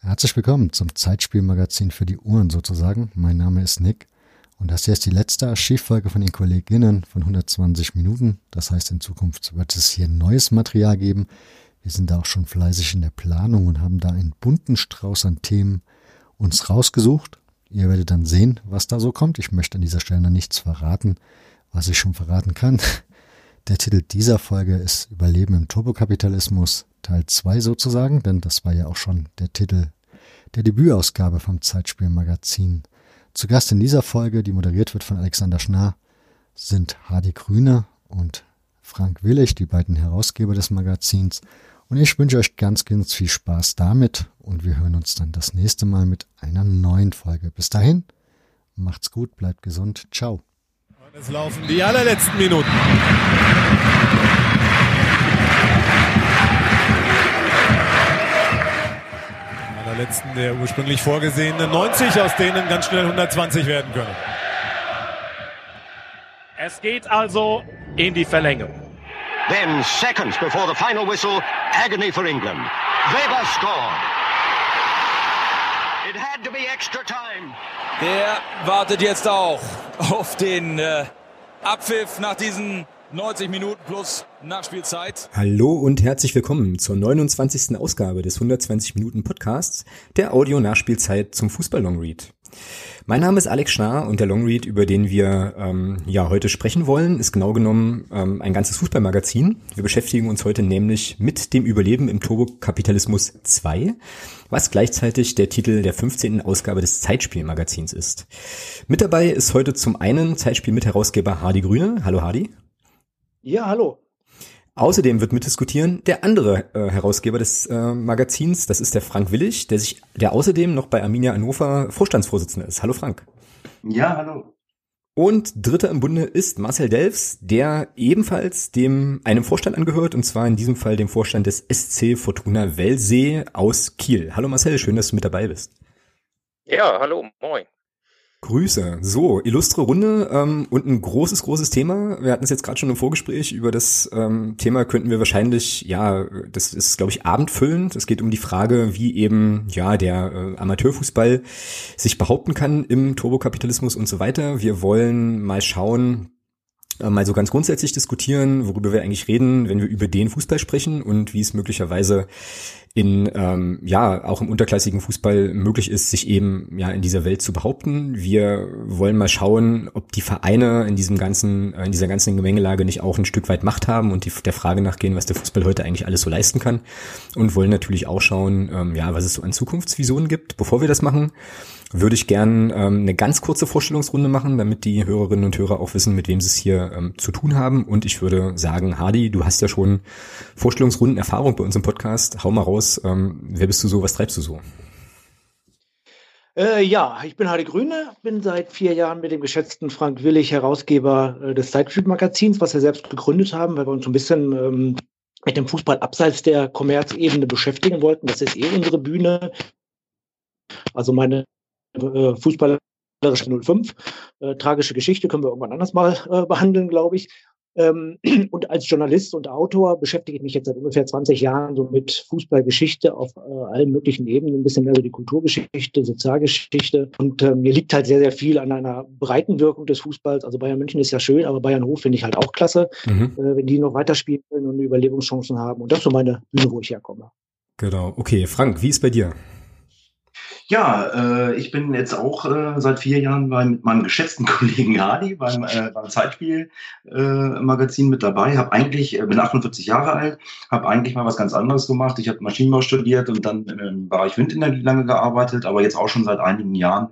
Herzlich willkommen zum Zeitspielmagazin für die Uhren sozusagen. Mein Name ist Nick und das hier ist die letzte Archivfolge von den Kolleginnen von 120 Minuten. Das heißt, in Zukunft wird es hier neues Material geben. Wir sind da auch schon fleißig in der Planung und haben da einen bunten Strauß an Themen uns rausgesucht. Ihr werdet dann sehen, was da so kommt. Ich möchte an dieser Stelle noch nichts verraten, was ich schon verraten kann. Der Titel dieser Folge ist Überleben im Turbokapitalismus Teil 2 sozusagen, denn das war ja auch schon der Titel der Debütausgabe vom Zeitspielmagazin. Zu Gast in dieser Folge, die moderiert wird von Alexander Schnarr, sind Hardy Grüne und Frank Willig, die beiden Herausgeber des Magazins. Und ich wünsche euch ganz, ganz viel Spaß damit und wir hören uns dann das nächste Mal mit einer neuen Folge. Bis dahin, macht's gut, bleibt gesund, ciao. Es laufen die allerletzten Minuten. letzten der ursprünglich vorgesehenen 90, aus denen ganz schnell 120 werden können. Es geht also in die Verlängerung. Then seconds before the final whistle, agony for England. Weber scored. It had to be extra time. Der wartet jetzt auch auf den äh, Abpfiff nach diesen 90 Minuten plus Nachspielzeit. Hallo und herzlich willkommen zur 29. Ausgabe des 120 Minuten Podcasts der Audio-Nachspielzeit zum Fußball-Longread. Mein Name ist Alex Schnarr und der Longread, über den wir ähm, ja heute sprechen wollen, ist genau genommen ähm, ein ganzes Fußballmagazin. Wir beschäftigen uns heute nämlich mit dem Überleben im Turbokapitalismus 2, was gleichzeitig der Titel der 15. Ausgabe des Zeitspielmagazins ist. Mit dabei ist heute zum einen Zeitspiel-Mitherausgeber Hardy Grüne. Hallo Hardy. Ja, hallo. Außerdem wird mitdiskutieren der andere äh, Herausgeber des äh, Magazins, das ist der Frank Willig, der sich, der außerdem noch bei Arminia Hannover Vorstandsvorsitzender ist. Hallo Frank. Ja, hallo. Und dritter im Bunde ist Marcel Delfs, der ebenfalls dem einem Vorstand angehört, und zwar in diesem Fall dem Vorstand des SC Fortuna Wellsee aus Kiel. Hallo Marcel, schön, dass du mit dabei bist. Ja, hallo, moin. Grüße. So, illustre Runde ähm, und ein großes, großes Thema. Wir hatten es jetzt gerade schon im Vorgespräch. Über das ähm, Thema könnten wir wahrscheinlich, ja, das ist, glaube ich, abendfüllend. Es geht um die Frage, wie eben, ja, der äh, Amateurfußball sich behaupten kann im Turbokapitalismus und so weiter. Wir wollen mal schauen, äh, mal so ganz grundsätzlich diskutieren, worüber wir eigentlich reden, wenn wir über den Fußball sprechen und wie es möglicherweise in ähm, ja auch im unterklassigen Fußball möglich ist, sich eben ja in dieser Welt zu behaupten. Wir wollen mal schauen, ob die Vereine in diesem ganzen äh, in dieser ganzen Gemengelage nicht auch ein Stück weit Macht haben und die, der Frage nachgehen, was der Fußball heute eigentlich alles so leisten kann. Und wollen natürlich auch schauen, ähm, ja, was es so an Zukunftsvisionen gibt. Bevor wir das machen, würde ich gern ähm, eine ganz kurze Vorstellungsrunde machen, damit die Hörerinnen und Hörer auch wissen, mit wem sie es hier ähm, zu tun haben. Und ich würde sagen, Hardy, du hast ja schon Vorstellungsrunden Erfahrung bei uns im Podcast. Hau mal raus, ähm, wer bist du so, was treibst du so? Äh, ja, ich bin Hardy Grüne, bin seit vier Jahren mit dem geschätzten Frank Willig Herausgeber äh, des Zeitschriftmagazins, was wir selbst gegründet haben, weil wir uns ein bisschen ähm, mit dem Fußball abseits der Kommerzebene beschäftigen wollten. Das ist eh unsere Bühne. Also meine äh, Fußballerische 05. Äh, tragische Geschichte können wir irgendwann anders mal äh, behandeln, glaube ich. Ähm, und als Journalist und Autor beschäftige ich mich jetzt seit ungefähr 20 Jahren so mit Fußballgeschichte auf äh, allen möglichen Ebenen, ein bisschen mehr so die Kulturgeschichte, Sozialgeschichte. Und äh, mir liegt halt sehr, sehr viel an einer breiten Wirkung des Fußballs. Also Bayern München ist ja schön, aber Bayern Hof finde ich halt auch klasse, mhm. äh, wenn die noch weiterspielen und Überlebenschancen haben. Und das ist so meine Bühne, wo ich herkomme. Genau. Okay, Frank, wie ist bei dir? Ja, äh, ich bin jetzt auch äh, seit vier Jahren bei, mit meinem geschätzten Kollegen Hardy beim, äh, beim Zeitspiel-Magazin äh, mit dabei. Hab eigentlich, äh, bin 48 Jahre alt, habe eigentlich mal was ganz anderes gemacht. Ich habe Maschinenbau studiert und dann im Bereich Windenergie lange gearbeitet, aber jetzt auch schon seit einigen Jahren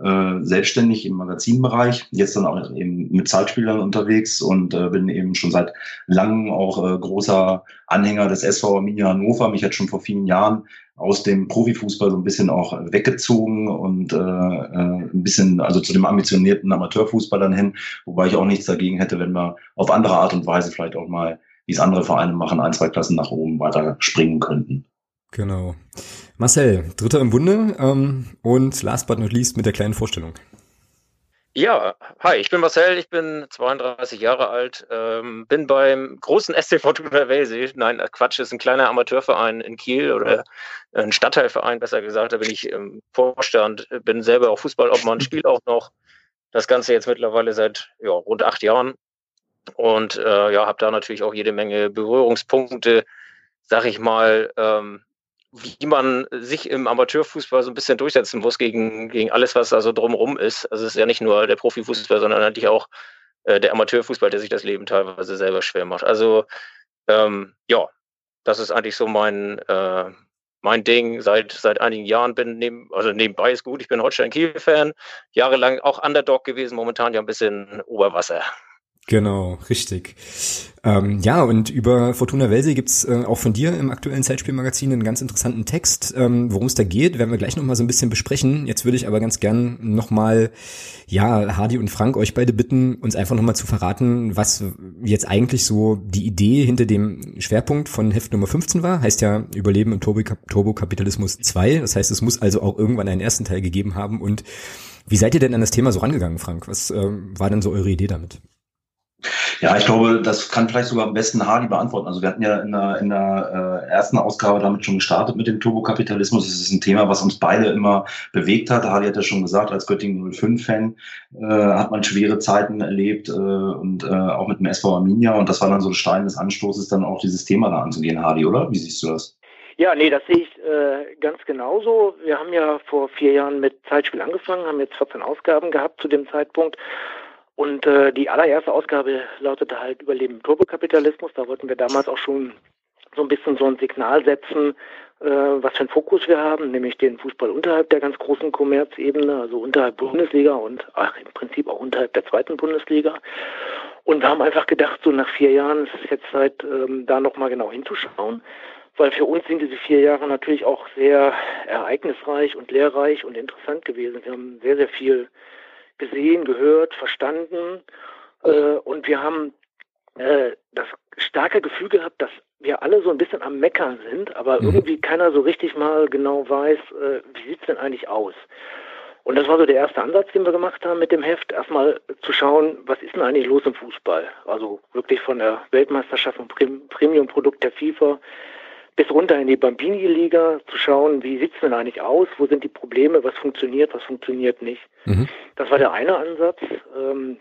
äh, selbstständig im Magazinbereich, jetzt dann auch eben mit Zeitspielern unterwegs und äh, bin eben schon seit langem auch äh, großer Anhänger des SV Arminia Hannover. Mich hat schon vor vielen Jahren aus dem Profifußball so ein bisschen auch weggezogen und äh, äh, ein bisschen, also zu dem ambitionierten Amateurfußball dann hin, wobei ich auch nichts dagegen hätte, wenn wir auf andere Art und Weise vielleicht auch mal, wie es andere Vereine machen, ein, zwei Klassen nach oben weiter springen könnten. Genau. Marcel, Dritter im Bunde ähm, und last but not least mit der kleinen Vorstellung. Ja, hi, ich bin Marcel, ich bin 32 Jahre alt, ähm, bin beim großen SC Fortuna Welsee. Nein, äh, Quatsch, ist ein kleiner Amateurverein in Kiel oder ein Stadtteilverein, besser gesagt. Da bin ich im Vorstand, bin selber auch Fußballobmann, spiele auch noch das Ganze jetzt mittlerweile seit ja, rund acht Jahren und äh, ja, habe da natürlich auch jede Menge Berührungspunkte, sag ich mal, ähm, wie man sich im Amateurfußball so ein bisschen durchsetzen muss gegen, gegen alles, was da so drumherum ist. Also es ist ja nicht nur der Profifußball, sondern eigentlich auch äh, der Amateurfußball, der sich das Leben teilweise selber schwer macht. Also ähm, ja, das ist eigentlich so mein, äh, mein Ding. Seit, seit einigen Jahren bin neben, also nebenbei ist gut, ich bin Holstein-Kiel-Fan, jahrelang auch Underdog gewesen, momentan ja ein bisschen Oberwasser. Genau, richtig. Ähm, ja, und über Fortuna Welsee gibt's äh, auch von dir im aktuellen Zeitspielmagazin einen ganz interessanten Text. Ähm, Worum es da geht, werden wir gleich nochmal so ein bisschen besprechen. Jetzt würde ich aber ganz gern nochmal, ja, Hardy und Frank, euch beide bitten, uns einfach nochmal zu verraten, was jetzt eigentlich so die Idee hinter dem Schwerpunkt von Heft Nummer 15 war. Heißt ja Überleben im Turbokapitalismus 2. Das heißt, es muss also auch irgendwann einen ersten Teil gegeben haben. Und wie seid ihr denn an das Thema so rangegangen, Frank? Was ähm, war denn so eure Idee damit? Ja, ich glaube, das kann vielleicht sogar am besten Hardy beantworten. Also wir hatten ja in der, in der äh, ersten Ausgabe damit schon gestartet mit dem Turbokapitalismus. Es ist ein Thema, was uns beide immer bewegt hat. Hardy hat ja schon gesagt, als Göttingen 05-Fan äh, hat man schwere Zeiten erlebt äh, und äh, auch mit dem SV Arminia. Und das war dann so ein Stein des Anstoßes, dann auch dieses Thema da anzugehen, Hardy, oder? Wie siehst du das? Ja, nee, das sehe ich äh, ganz genauso. Wir haben ja vor vier Jahren mit Zeitspiel angefangen, haben jetzt 14 Ausgaben gehabt zu dem Zeitpunkt und äh, die allererste Ausgabe lautete halt Überleben im Turbokapitalismus. Da wollten wir damals auch schon so ein bisschen so ein Signal setzen, äh, was für einen Fokus wir haben, nämlich den Fußball unterhalb der ganz großen Kommerzebene, also unterhalb Bundesliga und ach, im Prinzip auch unterhalb der zweiten Bundesliga. Und wir haben einfach gedacht, so nach vier Jahren ist es jetzt Zeit, ähm, da nochmal genau hinzuschauen, weil für uns sind diese vier Jahre natürlich auch sehr ereignisreich und lehrreich und interessant gewesen. Wir haben sehr, sehr viel gesehen, gehört, verstanden. Äh, und wir haben äh, das starke Gefühl gehabt, dass wir alle so ein bisschen am Meckern sind, aber mhm. irgendwie keiner so richtig mal genau weiß, äh, wie sieht's denn eigentlich aus. Und das war so der erste Ansatz, den wir gemacht haben mit dem Heft, erstmal zu schauen, was ist denn eigentlich los im Fußball? Also wirklich von der Weltmeisterschaft und Premium-Produkt der FIFA bis runter in die Bambini-Liga zu schauen, wie sieht's denn eigentlich aus, wo sind die Probleme, was funktioniert, was funktioniert nicht. Mhm. Das war der eine Ansatz. Ähm,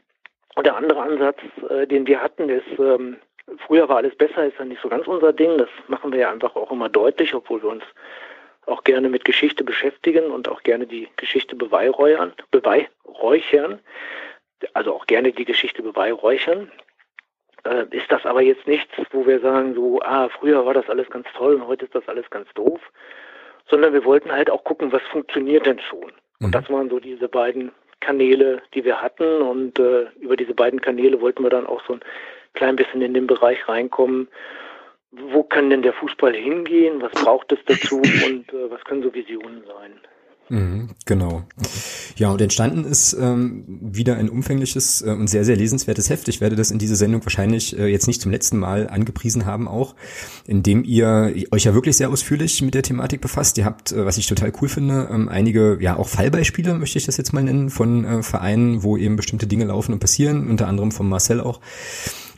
und der andere Ansatz, äh, den wir hatten, ist, ähm, früher war alles besser, ist ja nicht so ganz unser Ding. Das machen wir ja einfach auch immer deutlich, obwohl wir uns auch gerne mit Geschichte beschäftigen und auch gerne die Geschichte beweihräuchern, also auch gerne die Geschichte beweihräuchern äh, ist das aber jetzt nichts, wo wir sagen, so, ah, früher war das alles ganz toll und heute ist das alles ganz doof, sondern wir wollten halt auch gucken, was funktioniert denn schon. Mhm. Und das waren so diese beiden Kanäle, die wir hatten und äh, über diese beiden Kanäle wollten wir dann auch so ein klein bisschen in den Bereich reinkommen, wo kann denn der Fußball hingehen, was braucht es dazu und äh, was können so Visionen sein. Mhm, genau. Ja, und entstanden ist ähm, wieder ein umfängliches äh, und sehr, sehr lesenswertes Heft. Ich werde das in dieser Sendung wahrscheinlich äh, jetzt nicht zum letzten Mal angepriesen haben auch, indem ihr euch ja wirklich sehr ausführlich mit der Thematik befasst. Ihr habt, äh, was ich total cool finde, ähm, einige, ja auch Fallbeispiele, möchte ich das jetzt mal nennen, von äh, Vereinen, wo eben bestimmte Dinge laufen und passieren, unter anderem von Marcel auch.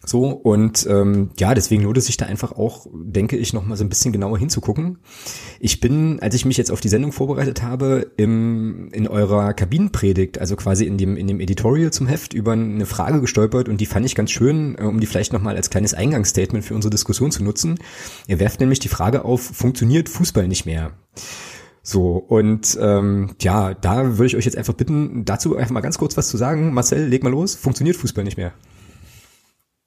So, und ähm, ja, deswegen lohnt es sich da einfach auch, denke ich, nochmal so ein bisschen genauer hinzugucken. Ich bin, als ich mich jetzt auf die Sendung vorbereitet habe, im, in eurer Kabinenpredigt, also quasi in dem, in dem Editorial zum Heft, über eine Frage gestolpert und die fand ich ganz schön, äh, um die vielleicht nochmal als kleines Eingangsstatement für unsere Diskussion zu nutzen. Ihr werft nämlich die Frage auf, funktioniert Fußball nicht mehr? So, und ähm, ja, da würde ich euch jetzt einfach bitten, dazu einfach mal ganz kurz was zu sagen. Marcel, leg mal los. Funktioniert Fußball nicht mehr?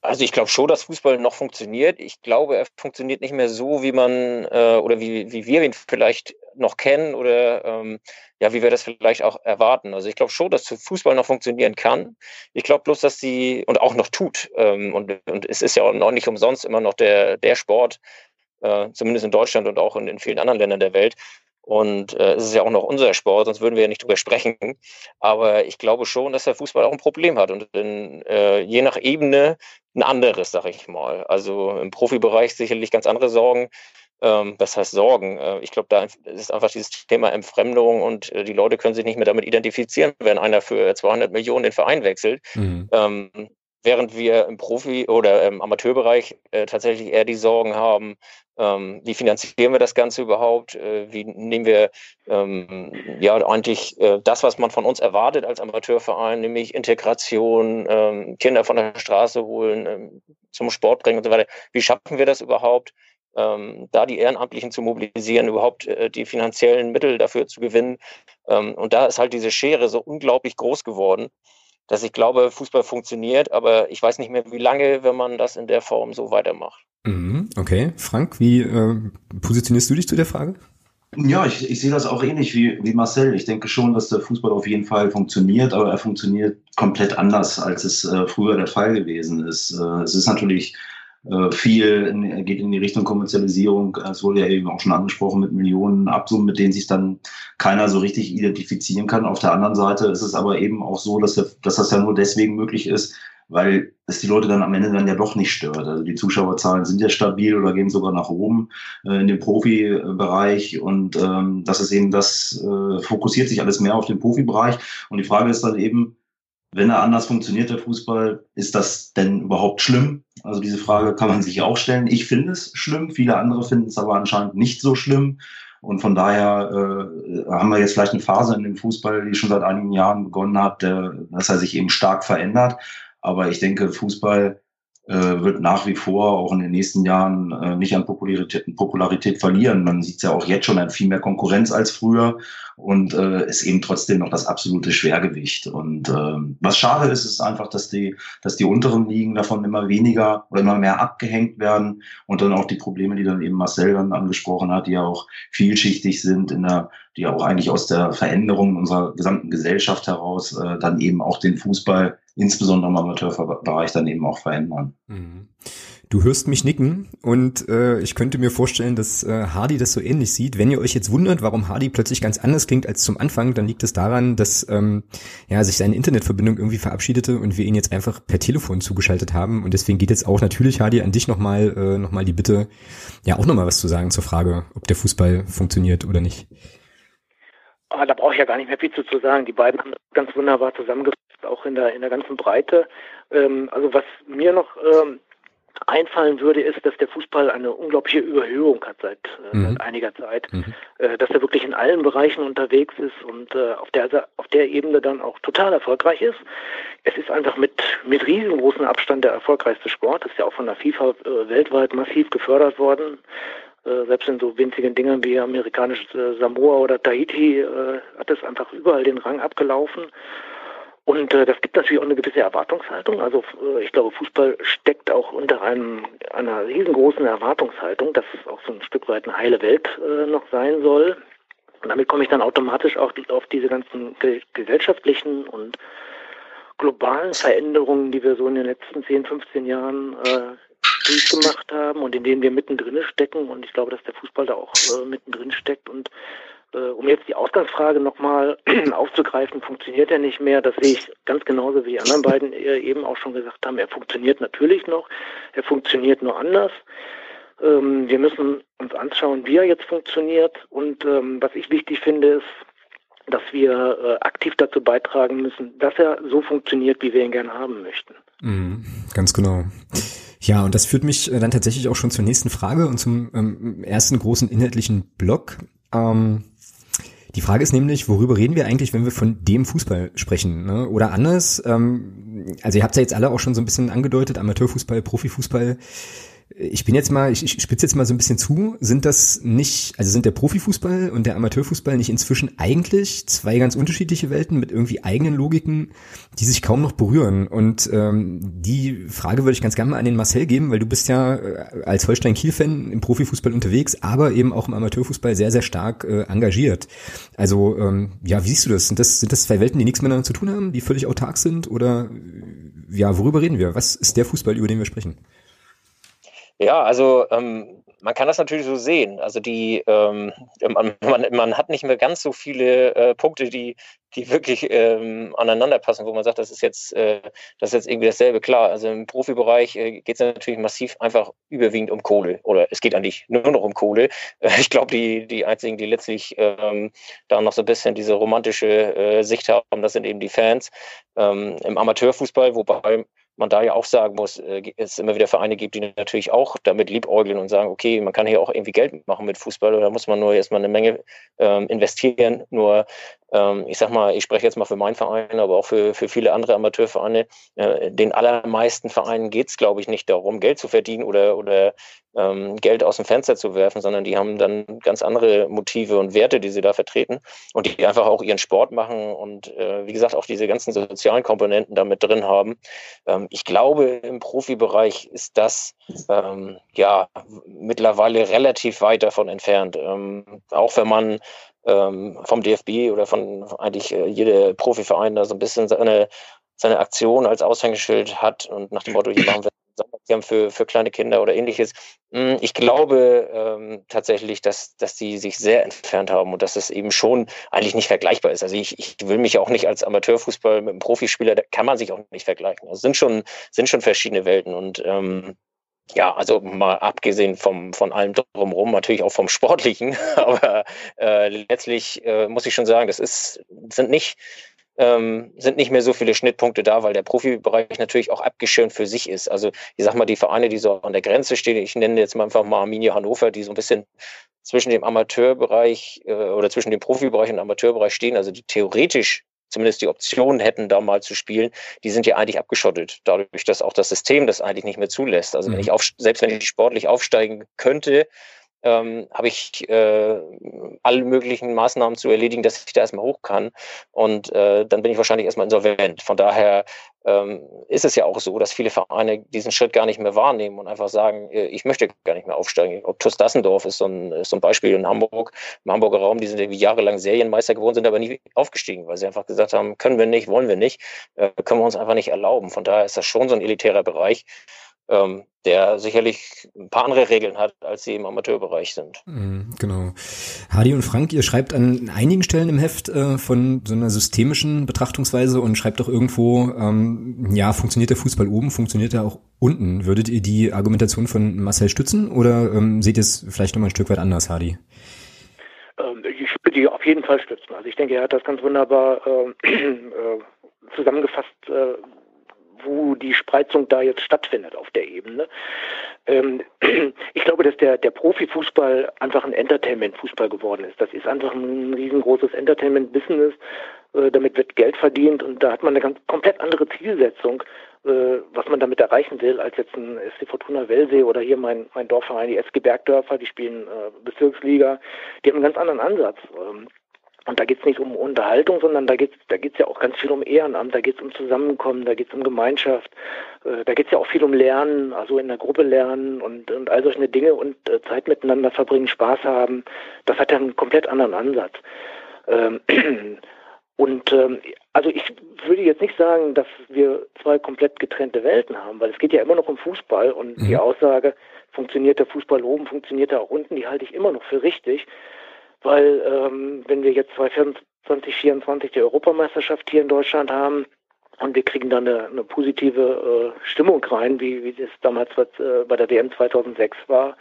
Also ich glaube schon, dass Fußball noch funktioniert. Ich glaube, er funktioniert nicht mehr so, wie man äh, oder wie, wie wir ihn vielleicht noch kennen oder ähm, ja, wie wir das vielleicht auch erwarten. Also ich glaube schon, dass Fußball noch funktionieren kann. Ich glaube bloß, dass sie und auch noch tut. Ähm, und, und es ist ja auch noch nicht umsonst immer noch der, der Sport, äh, zumindest in Deutschland und auch in, in vielen anderen Ländern der Welt, und äh, es ist ja auch noch unser Sport, sonst würden wir ja nicht drüber sprechen. Aber ich glaube schon, dass der Fußball auch ein Problem hat und in, äh, je nach Ebene ein anderes, sag ich mal. Also im Profibereich sicherlich ganz andere Sorgen. ähm, was heißt Sorgen? Äh, ich glaube, da ist einfach dieses Thema Entfremdung und äh, die Leute können sich nicht mehr damit identifizieren, wenn einer für 200 Millionen den Verein wechselt. Mhm. Ähm, während wir im Profi- oder im Amateurbereich äh, tatsächlich eher die Sorgen haben, ähm, wie finanzieren wir das Ganze überhaupt? Äh, wie nehmen wir ähm, ja eigentlich äh, das, was man von uns erwartet als Amateurverein, nämlich Integration, ähm, Kinder von der Straße holen, ähm, zum Sport bringen und so weiter. Wie schaffen wir das überhaupt? ähm, da die Ehrenamtlichen zu mobilisieren, überhaupt äh, die finanziellen Mittel dafür zu gewinnen. Ähm, und da ist halt diese Schere so unglaublich groß geworden, dass ich glaube, Fußball funktioniert, aber ich weiß nicht mehr, wie lange, wenn man das in der Form so weitermacht. Mhm, okay, Frank, wie äh, positionierst du dich zu der Frage? Ja, ich, ich sehe das auch ähnlich wie, wie Marcel. Ich denke schon, dass der Fußball auf jeden Fall funktioniert, aber er funktioniert komplett anders, als es äh, früher der Fall gewesen ist. Äh, es ist natürlich äh, viel in, geht in die Richtung Kommerzialisierung. Es wurde ja eben auch schon angesprochen mit Millionen Absummen, mit denen sich dann keiner so richtig identifizieren kann. Auf der anderen Seite ist es aber eben auch so, dass, dass das ja nur deswegen möglich ist, weil es die Leute dann am Ende dann ja doch nicht stört. Also die Zuschauerzahlen sind ja stabil oder gehen sogar nach oben äh, in dem Profibereich und ähm, das ist eben das, äh, fokussiert sich alles mehr auf den Profibereich und die Frage ist dann eben, wenn er anders funktioniert, der Fußball, ist das denn überhaupt schlimm? Also diese Frage kann man sich auch stellen. Ich finde es schlimm, viele andere finden es aber anscheinend nicht so schlimm. Und von daher äh, haben wir jetzt vielleicht eine Phase in dem Fußball, die schon seit einigen Jahren begonnen hat, der, dass er sich eben stark verändert. Aber ich denke, Fußball äh, wird nach wie vor auch in den nächsten Jahren äh, nicht an Popularität, Popularität verlieren. Man sieht es ja auch jetzt schon, an viel mehr Konkurrenz als früher und äh, ist eben trotzdem noch das absolute Schwergewicht. Und äh, was schade ist, ist einfach, dass die, dass die unteren Ligen davon immer weniger oder immer mehr abgehängt werden und dann auch die Probleme, die dann eben Marcel dann angesprochen hat, die ja auch vielschichtig sind in der die ja auch eigentlich aus der Veränderung unserer gesamten Gesellschaft heraus äh, dann eben auch den Fußball insbesondere im Amateurbereich dann eben auch verändern. Mhm. Du hörst mich nicken und äh, ich könnte mir vorstellen, dass äh, Hardy das so ähnlich sieht. Wenn ihr euch jetzt wundert, warum Hardy plötzlich ganz anders klingt als zum Anfang, dann liegt es daran, dass ähm, ja, sich seine Internetverbindung irgendwie verabschiedete und wir ihn jetzt einfach per Telefon zugeschaltet haben. Und deswegen geht jetzt auch natürlich, Hardy, an dich nochmal äh, noch die Bitte, ja auch nochmal was zu sagen zur Frage, ob der Fußball funktioniert oder nicht. Ah, da brauche ich ja gar nicht mehr viel zu, zu sagen. Die beiden haben ganz wunderbar zusammengefasst, auch in der, in der ganzen Breite. Ähm, also was mir noch ähm, einfallen würde, ist, dass der Fußball eine unglaubliche Überhöhung hat seit, äh, mhm. seit einiger Zeit, mhm. äh, dass er wirklich in allen Bereichen unterwegs ist und äh, auf der auf der Ebene dann auch total erfolgreich ist. Es ist einfach mit mit riesengroßem Abstand der erfolgreichste Sport, ist ja auch von der FIFA äh, weltweit massiv gefördert worden. Äh, selbst in so winzigen Dingen wie amerikanisches äh, Samoa oder Tahiti hat es einfach überall den Rang abgelaufen. Und äh, das gibt natürlich auch eine gewisse Erwartungshaltung. Also äh, ich glaube, Fußball steckt auch unter einem, einer riesengroßen Erwartungshaltung, dass es auch so ein Stück weit eine heile Welt äh, noch sein soll. Und damit komme ich dann automatisch auch auf diese ganzen ge gesellschaftlichen und globalen Veränderungen, die wir so in den letzten 10, 15 Jahren äh, durchgemacht haben und in denen wir mittendrin stecken. Und ich glaube, dass der Fußball da auch äh, mittendrin steckt. Und um jetzt die Ausgangsfrage nochmal aufzugreifen, funktioniert er nicht mehr. Das sehe ich ganz genauso wie die anderen beiden eben auch schon gesagt haben. Er funktioniert natürlich noch. Er funktioniert nur anders. Ähm, wir müssen uns anschauen, wie er jetzt funktioniert. Und ähm, was ich wichtig finde, ist, dass wir äh, aktiv dazu beitragen müssen, dass er so funktioniert, wie wir ihn gerne haben möchten. Mhm, ganz genau. Ja, und das führt mich äh, dann tatsächlich auch schon zur nächsten Frage und zum ähm, ersten großen inhaltlichen Block. Ähm, die Frage ist nämlich, worüber reden wir eigentlich, wenn wir von dem Fußball sprechen? Ne? Oder anders, ähm, also ihr habt ja jetzt alle auch schon so ein bisschen angedeutet, Amateurfußball, Profifußball ich bin jetzt mal, ich, ich spitze jetzt mal so ein bisschen zu, sind das nicht, also sind der Profifußball und der Amateurfußball nicht inzwischen eigentlich zwei ganz unterschiedliche Welten mit irgendwie eigenen Logiken, die sich kaum noch berühren? Und ähm, die Frage würde ich ganz gerne mal an den Marcel geben, weil du bist ja äh, als Holstein-Kiel-Fan im Profifußball unterwegs, aber eben auch im Amateurfußball sehr, sehr stark äh, engagiert. Also ähm, ja, wie siehst du das? Sind das, sind das zwei Welten, die nichts miteinander zu tun haben, die völlig autark sind? Oder ja, worüber reden wir? Was ist der Fußball, über den wir sprechen? Ja, also ähm, man kann das natürlich so sehen. Also die, ähm, man, man, hat nicht mehr ganz so viele äh, Punkte, die, die wirklich ähm, aneinander passen, wo man sagt, das ist jetzt, äh, das ist jetzt irgendwie dasselbe. Klar, also im Profibereich äh, geht es natürlich massiv einfach überwiegend um Kohle. Oder es geht eigentlich nur noch um Kohle. Ich glaube, die, die einzigen, die letztlich ähm, da noch so ein bisschen diese romantische äh, Sicht haben, das sind eben die Fans. Ähm, Im Amateurfußball, wobei man da ja auch sagen muss, äh, es immer wieder Vereine gibt, die natürlich auch damit liebäugeln und sagen, okay, man kann hier auch irgendwie Geld machen mit Fußball, oder muss man nur erstmal eine Menge ähm, investieren. Nur ähm, ich sag mal, ich spreche jetzt mal für meinen Verein, aber auch für, für viele andere Amateurvereine. Äh, den allermeisten Vereinen geht es, glaube ich, nicht darum, Geld zu verdienen oder, oder ähm, Geld aus dem Fenster zu werfen, sondern die haben dann ganz andere Motive und Werte, die sie da vertreten und die einfach auch ihren Sport machen und äh, wie gesagt auch diese ganzen sozialen Komponenten damit drin haben. Ähm, ich glaube, im Profibereich ist das ähm, ja mittlerweile relativ weit davon entfernt. Ähm, auch wenn man ähm, vom DFB oder von eigentlich äh, jeder Profiverein da so ein bisschen seine, seine Aktion als Aushängeschild hat und nach dem Motto, hier machen wir Sommercamp für, für kleine Kinder oder ähnliches. Hm, ich glaube ähm, tatsächlich, dass, dass die sich sehr entfernt haben und dass es eben schon eigentlich nicht vergleichbar ist. Also ich, ich will mich auch nicht als Amateurfußball mit einem Profispieler, da kann man sich auch nicht vergleichen. Also sind schon, sind schon verschiedene Welten und ähm, ja, also mal abgesehen vom, von allem drumherum, natürlich auch vom Sportlichen, aber äh, letztlich äh, muss ich schon sagen, das ist, sind nicht, ähm, sind nicht mehr so viele Schnittpunkte da, weil der Profibereich natürlich auch abgeschirmt für sich ist. Also ich sag mal, die Vereine, die so an der Grenze stehen, ich nenne jetzt mal einfach mal Arminia Hannover, die so ein bisschen zwischen dem Amateurbereich äh, oder zwischen dem Profibereich und dem Amateurbereich stehen, also die theoretisch zumindest die Option hätten, da mal zu spielen, die sind ja eigentlich abgeschottet, dadurch, dass auch das System das eigentlich nicht mehr zulässt. Also wenn ich mhm. auf, selbst wenn ich sportlich aufsteigen könnte, ähm, habe ich äh, alle möglichen Maßnahmen zu erledigen, dass ich da erstmal hoch kann. Und äh, dann bin ich wahrscheinlich erstmal insolvent. Von daher ähm, ist es ja auch so, dass viele Vereine diesen Schritt gar nicht mehr wahrnehmen und einfach sagen, äh, ich möchte gar nicht mehr aufsteigen. Ob TuS Dassendorf ist so ein, ist so ein Beispiel in Hamburg, im Hamburger Raum, die sind irgendwie jahrelang Serienmeister geworden, sind aber nie aufgestiegen, weil sie einfach gesagt haben, können wir nicht, wollen wir nicht, äh, können wir uns einfach nicht erlauben. Von daher ist das schon so ein elitärer Bereich ähm, der sicherlich ein paar andere Regeln hat, als sie im Amateurbereich sind. Mhm, genau. Hadi und Frank, ihr schreibt an einigen Stellen im Heft äh, von so einer systemischen Betrachtungsweise und schreibt auch irgendwo, ähm, ja, funktioniert der Fußball oben, funktioniert er auch unten. Würdet ihr die Argumentation von Marcel stützen oder ähm, seht ihr es vielleicht nochmal ein Stück weit anders, Hadi? Ähm, ich würde die auf jeden Fall stützen. Also ich denke, er hat das ganz wunderbar äh, äh, zusammengefasst, äh, wo die Spreizung da jetzt stattfindet auf der Ebene. Ähm, ich glaube, dass der, der Profifußball einfach ein Entertainment-Fußball geworden ist. Das ist einfach ein riesengroßes Entertainment-Business. Äh, damit wird Geld verdient und da hat man eine ganz komplett andere Zielsetzung, äh, was man damit erreichen will, als jetzt ein SC Fortuna Wellsee oder hier mein, mein Dorfverein, die SG Bergdörfer, die spielen äh, Bezirksliga. Die haben einen ganz anderen Ansatz. Ähm, und da geht es nicht um Unterhaltung, sondern da geht es da geht's ja auch ganz viel um Ehrenamt, da geht es um Zusammenkommen, da geht es um Gemeinschaft, äh, da geht es ja auch viel um Lernen, also in der Gruppe lernen und, und all solche Dinge und äh, Zeit miteinander verbringen, Spaß haben. Das hat ja einen komplett anderen Ansatz. Ähm, und ähm, also ich würde jetzt nicht sagen, dass wir zwei komplett getrennte Welten haben, weil es geht ja immer noch um Fußball und mhm. die Aussage, funktioniert der Fußball oben, funktioniert er auch unten, die halte ich immer noch für richtig weil ähm, wenn wir jetzt 2024 die Europameisterschaft hier in Deutschland haben und wir kriegen dann eine, eine positive äh, Stimmung rein, wie, wie das damals äh, bei der WM 2006 war,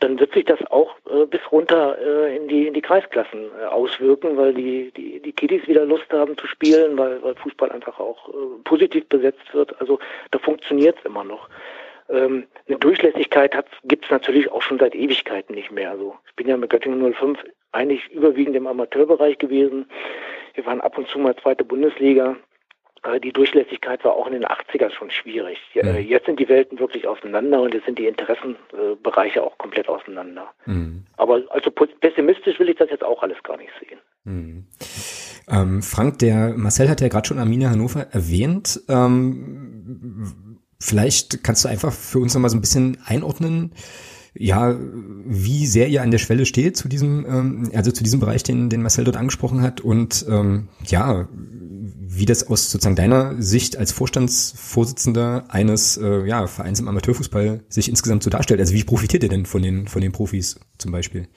dann wird sich das auch äh, bis runter äh, in die in die Kreisklassen äh, auswirken, weil die die die Kiddies wieder Lust haben zu spielen, weil, weil Fußball einfach auch äh, positiv besetzt wird. Also da funktioniert es immer noch. Ähm, eine Durchlässigkeit gibt es natürlich auch schon seit Ewigkeiten nicht mehr. Also ich bin ja mit Göttingen 05 eigentlich überwiegend im Amateurbereich gewesen. Wir waren ab und zu mal zweite Bundesliga. Die Durchlässigkeit war auch in den 80ern schon schwierig. Mhm. Jetzt sind die Welten wirklich auseinander und jetzt sind die Interessenbereiche auch komplett auseinander. Mhm. Aber also pessimistisch will ich das jetzt auch alles gar nicht sehen. Mhm. Ähm, Frank, der Marcel hat ja gerade schon Arminia Hannover erwähnt. Ähm, vielleicht kannst du einfach für uns nochmal so ein bisschen einordnen, ja, wie sehr ihr an der Schwelle steht zu diesem, ähm, also zu diesem Bereich, den, den Marcel dort angesprochen hat und ähm, ja, wie das aus sozusagen deiner Sicht als Vorstandsvorsitzender eines äh, ja, Vereins im Amateurfußball sich insgesamt so darstellt. Also wie profitiert ihr denn von den, von den Profis zum Beispiel?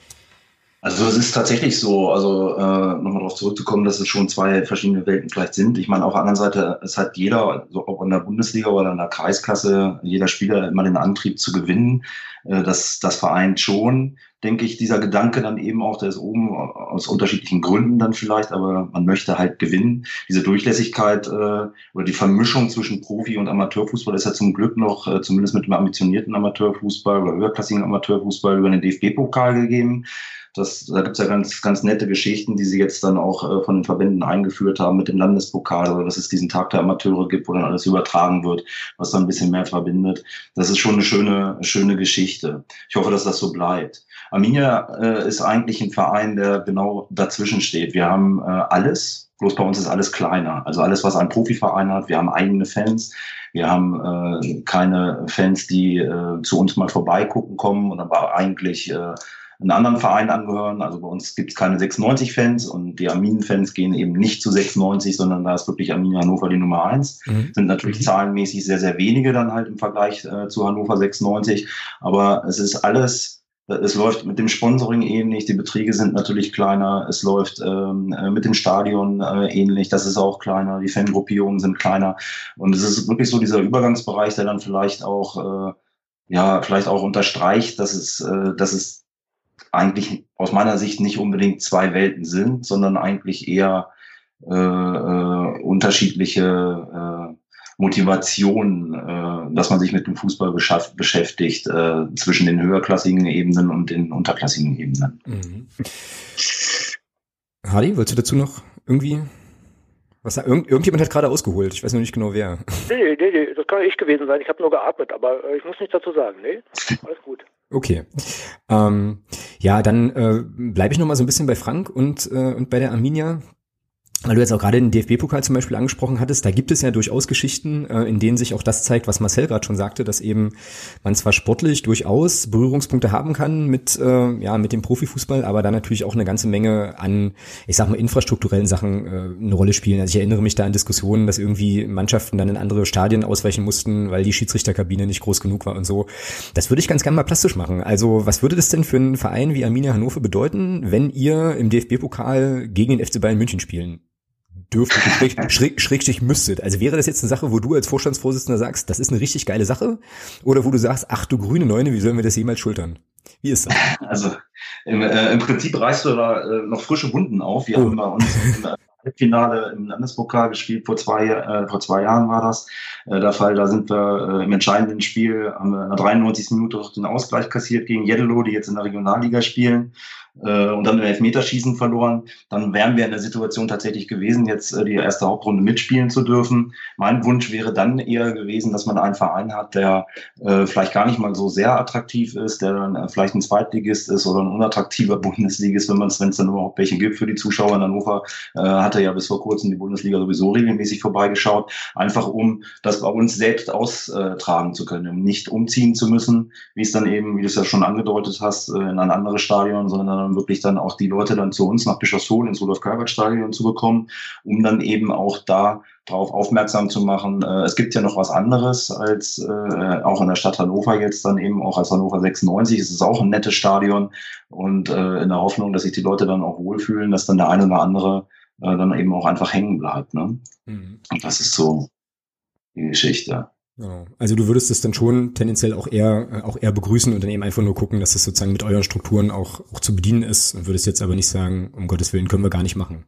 Also es ist tatsächlich so, also äh, nochmal darauf zurückzukommen, dass es schon zwei verschiedene Welten vielleicht sind. Ich meine, auf der anderen Seite, es hat jeder, so ob in der Bundesliga oder in der Kreisklasse, jeder Spieler immer den Antrieb zu gewinnen. Äh, das, das vereint schon, denke ich, dieser Gedanke dann eben auch, der ist oben aus unterschiedlichen Gründen dann vielleicht, aber man möchte halt gewinnen. Diese Durchlässigkeit äh, oder die Vermischung zwischen Profi- und Amateurfußball ist ja zum Glück noch, äh, zumindest mit dem ambitionierten Amateurfußball oder höherklassigen Amateurfußball über den DFB-Pokal gegeben. Das, da gibt's ja ganz, ganz nette Geschichten, die sie jetzt dann auch äh, von den Verbänden eingeführt haben mit dem Landespokal oder dass es diesen Tag der Amateure gibt, wo dann alles übertragen wird, was dann ein bisschen mehr verbindet. Das ist schon eine schöne, schöne Geschichte. Ich hoffe, dass das so bleibt. Arminia äh, ist eigentlich ein Verein, der genau dazwischen steht. Wir haben äh, alles, bloß bei uns ist alles kleiner. Also alles, was ein Profiverein hat. Wir haben eigene Fans. Wir haben äh, keine Fans, die äh, zu uns mal vorbeigucken kommen und aber eigentlich äh, einen anderen Verein angehören. Also bei uns gibt es keine 96-Fans und die Arminen-Fans gehen eben nicht zu 96, sondern da ist wirklich Arminia Hannover die Nummer eins. Mhm. Sind natürlich mhm. zahlenmäßig sehr, sehr wenige dann halt im Vergleich äh, zu Hannover 96. Aber es ist alles es läuft mit dem Sponsoring ähnlich, die Beträge sind natürlich kleiner, es läuft ähm, äh, mit dem Stadion äh, ähnlich, das ist auch kleiner, die Fangruppierungen sind kleiner. Und es ist wirklich so dieser Übergangsbereich, der dann vielleicht auch, äh, ja, vielleicht auch unterstreicht, dass es, äh, dass es eigentlich aus meiner Sicht nicht unbedingt zwei Welten sind, sondern eigentlich eher äh, äh, unterschiedliche äh, Motivationen, äh, dass man sich mit dem Fußball beschäftigt äh, zwischen den höherklassigen Ebenen und den unterklassigen Ebenen. Mhm. Hardy, wolltest du dazu noch irgendwie was, irgend, irgendjemand hat gerade ausgeholt. Ich weiß noch nicht genau wer. Nee, nee, nee, das kann ich gewesen sein. Ich habe nur geatmet, aber äh, ich muss nichts dazu sagen. Nee, alles gut. Okay. Ähm, ja, dann äh, bleibe ich noch mal so ein bisschen bei Frank und, äh, und bei der Arminia weil du jetzt auch gerade den DFB-Pokal zum Beispiel angesprochen hattest, da gibt es ja durchaus Geschichten, äh, in denen sich auch das zeigt, was Marcel gerade schon sagte, dass eben man zwar sportlich durchaus Berührungspunkte haben kann mit, äh, ja, mit dem Profifußball, aber da natürlich auch eine ganze Menge an, ich sag mal, infrastrukturellen Sachen äh, eine Rolle spielen. Also ich erinnere mich da an Diskussionen, dass irgendwie Mannschaften dann in andere Stadien ausweichen mussten, weil die Schiedsrichterkabine nicht groß genug war und so. Das würde ich ganz gerne mal plastisch machen. Also was würde das denn für einen Verein wie Arminia Hannover bedeuten, wenn ihr im DFB-Pokal gegen den FC Bayern München spielen dürftet, schräg, schräg, schrägstrich müsstet. Also wäre das jetzt eine Sache, wo du als Vorstandsvorsitzender sagst, das ist eine richtig geile Sache? Oder wo du sagst, ach du grüne Neune, wie sollen wir das jemals schultern? Wie ist das? Also im, äh, im Prinzip reißt du da äh, noch frische Wunden auf. Wir oh. haben bei uns im Halbfinale im Landespokal gespielt, vor zwei, äh, vor zwei Jahren war das äh, der Fall. Da sind wir äh, im entscheidenden Spiel, haben wir in der 93. Minute den Ausgleich kassiert gegen Jeddelo, die jetzt in der Regionalliga spielen äh, und dann im Elfmeterschießen verloren, dann wären wir in der Situation tatsächlich gewesen, jetzt äh, die erste Hauptrunde mitspielen zu dürfen. Mein Wunsch wäre dann eher gewesen, dass man einen Verein hat, der äh, vielleicht gar nicht mal so sehr attraktiv ist, der dann äh, vielleicht ein Zweitligist ist oder ein unattraktiver Bundesligist, wenn man es, wenn es dann überhaupt welche gibt für die Zuschauer in Hannover, äh, hatte ja bis vor kurzem die Bundesliga sowieso regelmäßig vorbeigeschaut, einfach um das bei uns selbst austragen zu können, um nicht umziehen zu müssen, wie es dann eben, wie du es ja schon angedeutet hast, äh, in ein anderes Stadion, sondern wirklich dann auch die Leute dann zu uns nach Bischofshofen ins Rudolf-Karl-Stadion zu bekommen, um dann eben auch da darauf aufmerksam zu machen. Äh, es gibt ja noch was anderes als äh, auch in der Stadt Hannover jetzt dann eben auch als Hannover 96. Es ist auch ein nettes Stadion und äh, in der Hoffnung, dass sich die Leute dann auch wohlfühlen, dass dann der eine oder andere äh, dann eben auch einfach hängen bleibt. Ne? Mhm. Und das ist so die Geschichte. Genau. Also du würdest es dann schon tendenziell auch eher äh, auch eher begrüßen und dann eben einfach nur gucken, dass es sozusagen mit euren Strukturen auch, auch zu bedienen ist und würdest jetzt aber nicht sagen, um Gottes Willen können wir gar nicht machen.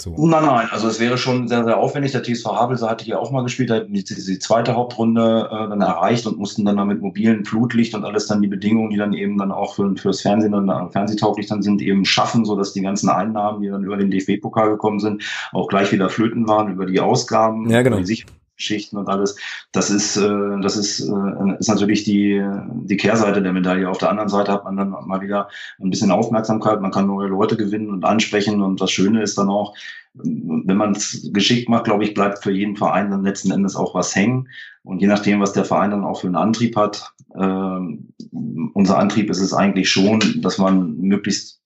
So. Nein, nein, also es wäre schon sehr, sehr aufwendig. Der TSV Havelse hatte hier auch mal gespielt, hat die, die zweite Hauptrunde äh, dann erreicht und mussten dann, dann mit mobilen Flutlicht und alles dann die Bedingungen, die dann eben dann auch für, fürs Fernsehen dann äh, fernsehtauglich dann sind, eben schaffen, so dass die ganzen Einnahmen, die dann über den DFB-Pokal gekommen sind, auch gleich wieder flöten waren über die Ausgaben, ja, genau. die Geschichten und alles. Das ist, äh, das ist, äh, ist natürlich die, die Kehrseite der Medaille. Auf der anderen Seite hat man dann mal wieder ein bisschen Aufmerksamkeit, man kann neue Leute gewinnen und ansprechen und das Schöne ist dann auch, wenn man es geschickt macht, glaube ich, bleibt für jeden Verein dann letzten Endes auch was hängen. Und je nachdem, was der Verein dann auch für einen Antrieb hat, äh, unser Antrieb ist es eigentlich schon, dass man möglichst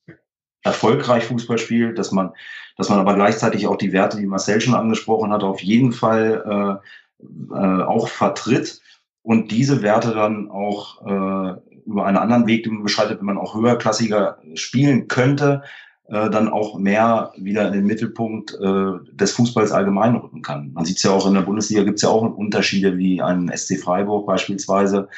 erfolgreich Fußball spielt, dass man, dass man aber gleichzeitig auch die Werte, die Marcel schon angesprochen hat, auf jeden Fall äh, äh, auch vertritt und diese Werte dann auch äh, über einen anderen Weg, den man beschreitet, wenn man auch höherklassiger spielen könnte, äh, dann auch mehr wieder in den Mittelpunkt äh, des Fußballs allgemein rücken kann. Man sieht es ja auch in der Bundesliga, gibt es ja auch Unterschiede wie ein SC Freiburg beispielsweise,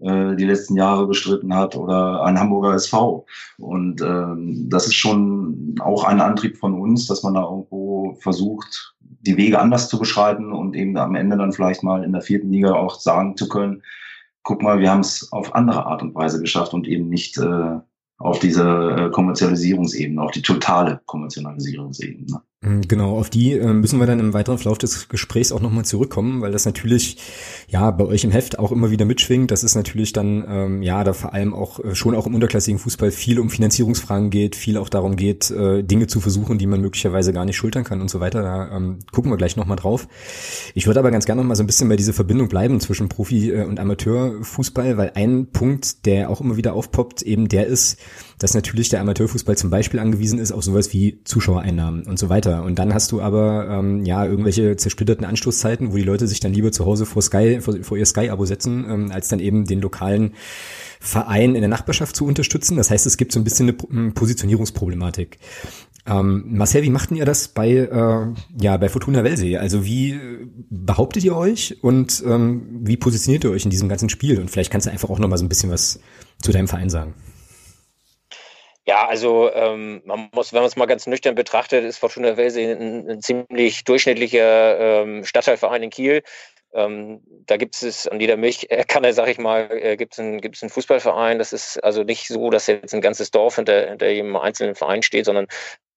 äh, die letzten Jahre bestritten hat oder ein Hamburger SV. Und ähm, das ist schon auch ein Antrieb von uns, dass man da irgendwo versucht, die Wege anders zu beschreiten und eben am Ende dann vielleicht mal in der vierten Liga auch sagen zu können, guck mal, wir haben es auf andere Art und Weise geschafft und eben nicht äh, auf diese äh, Kommerzialisierungsebene, auf die totale Kommerzialisierungsebene. Mm, genau, auf die äh, müssen wir dann im weiteren Verlauf des Gesprächs auch nochmal zurückkommen, weil das natürlich ja bei euch im Heft auch immer wieder mitschwingt, dass es natürlich dann ähm, ja da vor allem auch äh, schon auch im unterklassigen Fußball viel um Finanzierungsfragen geht, viel auch darum geht, äh, Dinge zu versuchen, die man möglicherweise gar nicht schultern kann und so weiter. Da ähm, gucken wir gleich nochmal drauf. Ich würde aber ganz gerne nochmal so ein bisschen bei dieser Verbindung bleiben zwischen Profi- äh, und Amateurfußball, weil ein Punkt, der auch immer wieder aufpoppt, eben der ist, dass natürlich der Amateurfußball zum Beispiel angewiesen ist auf sowas wie Zuschauereinnahmen und so weiter. Und dann hast du aber ähm, ja irgendwelche zersplitterten Anstoßzeiten, wo die Leute sich dann lieber zu Hause vor Sky, vor, vor ihr Sky-Abo setzen, ähm, als dann eben den lokalen Verein in der Nachbarschaft zu unterstützen. Das heißt, es gibt so ein bisschen eine Positionierungsproblematik. Ähm, Marcel, wie machten ihr das bei, äh, ja, bei Fortuna Welsee? Also wie behauptet ihr euch und ähm, wie positioniert ihr euch in diesem ganzen Spiel? Und vielleicht kannst du einfach auch noch mal so ein bisschen was zu deinem Verein sagen. Ja, also ähm, man muss, wenn man es mal ganz nüchtern betrachtet, ist Fortuna Welsee ein, ein ziemlich durchschnittlicher ähm, Stadtteilverein in Kiel. Ähm, da gibt es an jeder Milchkanne, sag ich mal, äh, gibt es einen, gibt's einen Fußballverein. Das ist also nicht so, dass jetzt ein ganzes Dorf hinter, hinter jedem einzelnen Verein steht, sondern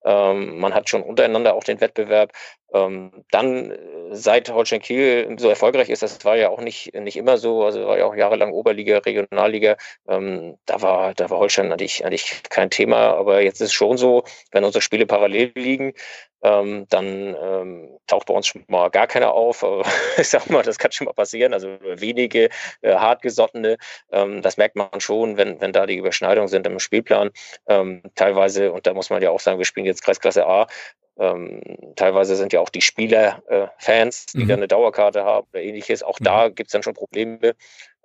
ähm, man hat schon untereinander auch den Wettbewerb. Ähm, dann, äh, seit Holstein Kiel so erfolgreich ist, das war ja auch nicht, nicht immer so, also war ja auch jahrelang Oberliga, Regionalliga, ähm, da war, da war Holstein eigentlich, eigentlich kein Thema, aber jetzt ist es schon so, wenn unsere Spiele parallel liegen, ähm, dann ähm, taucht bei uns schon mal gar keiner auf. Aber ich sag mal, das kann schon mal passieren. Also wenige äh, hartgesottene, ähm, das merkt man schon, wenn, wenn da die Überschneidungen sind im Spielplan. Ähm, teilweise, und da muss man ja auch sagen, wir spielen jetzt Kreisklasse A, ähm, teilweise sind ja auch die Spieler äh, Fans, die mhm. dann eine Dauerkarte haben oder ähnliches. Auch mhm. da gibt es dann schon Probleme,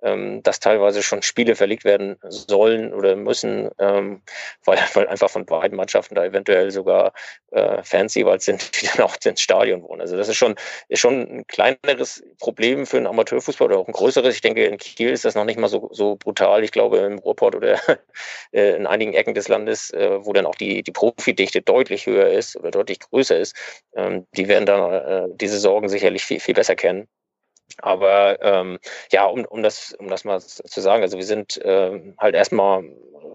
ähm, dass teilweise schon Spiele verlegt werden sollen oder müssen, ähm, weil, weil einfach von beiden Mannschaften da eventuell sogar äh, Fans jeweils sind, die dann auch ins Stadion wohnen. Also das ist schon, ist schon ein kleineres Problem für einen Amateurfußball oder auch ein größeres. Ich denke, in Kiel ist das noch nicht mal so, so brutal. Ich glaube, im Ruhrport oder äh, in einigen Ecken des Landes, äh, wo dann auch die, die Profidichte deutlich höher ist oder deutlich größer ist, ähm, die werden dann äh, diese Sorgen sicherlich viel, viel besser kennen. Aber ähm, ja, um, um, das, um das mal zu sagen, also wir sind ähm, halt erstmal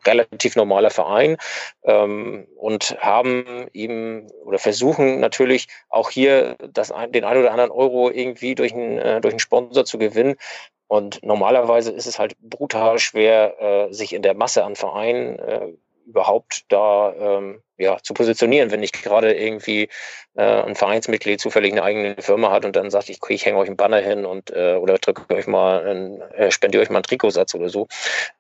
relativ normaler Verein ähm, und haben eben oder versuchen natürlich auch hier das, den ein oder anderen Euro irgendwie durch einen, äh, durch einen Sponsor zu gewinnen. Und normalerweise ist es halt brutal schwer, äh, sich in der Masse an Vereinen äh, überhaupt da ähm, ja, zu positionieren, wenn nicht gerade irgendwie äh, ein Vereinsmitglied zufällig eine eigene Firma hat und dann sagt, ich, ich hänge euch einen Banner hin und äh, oder drücke euch mal, ein, äh, spendiere euch mal einen Trikotsatz oder so,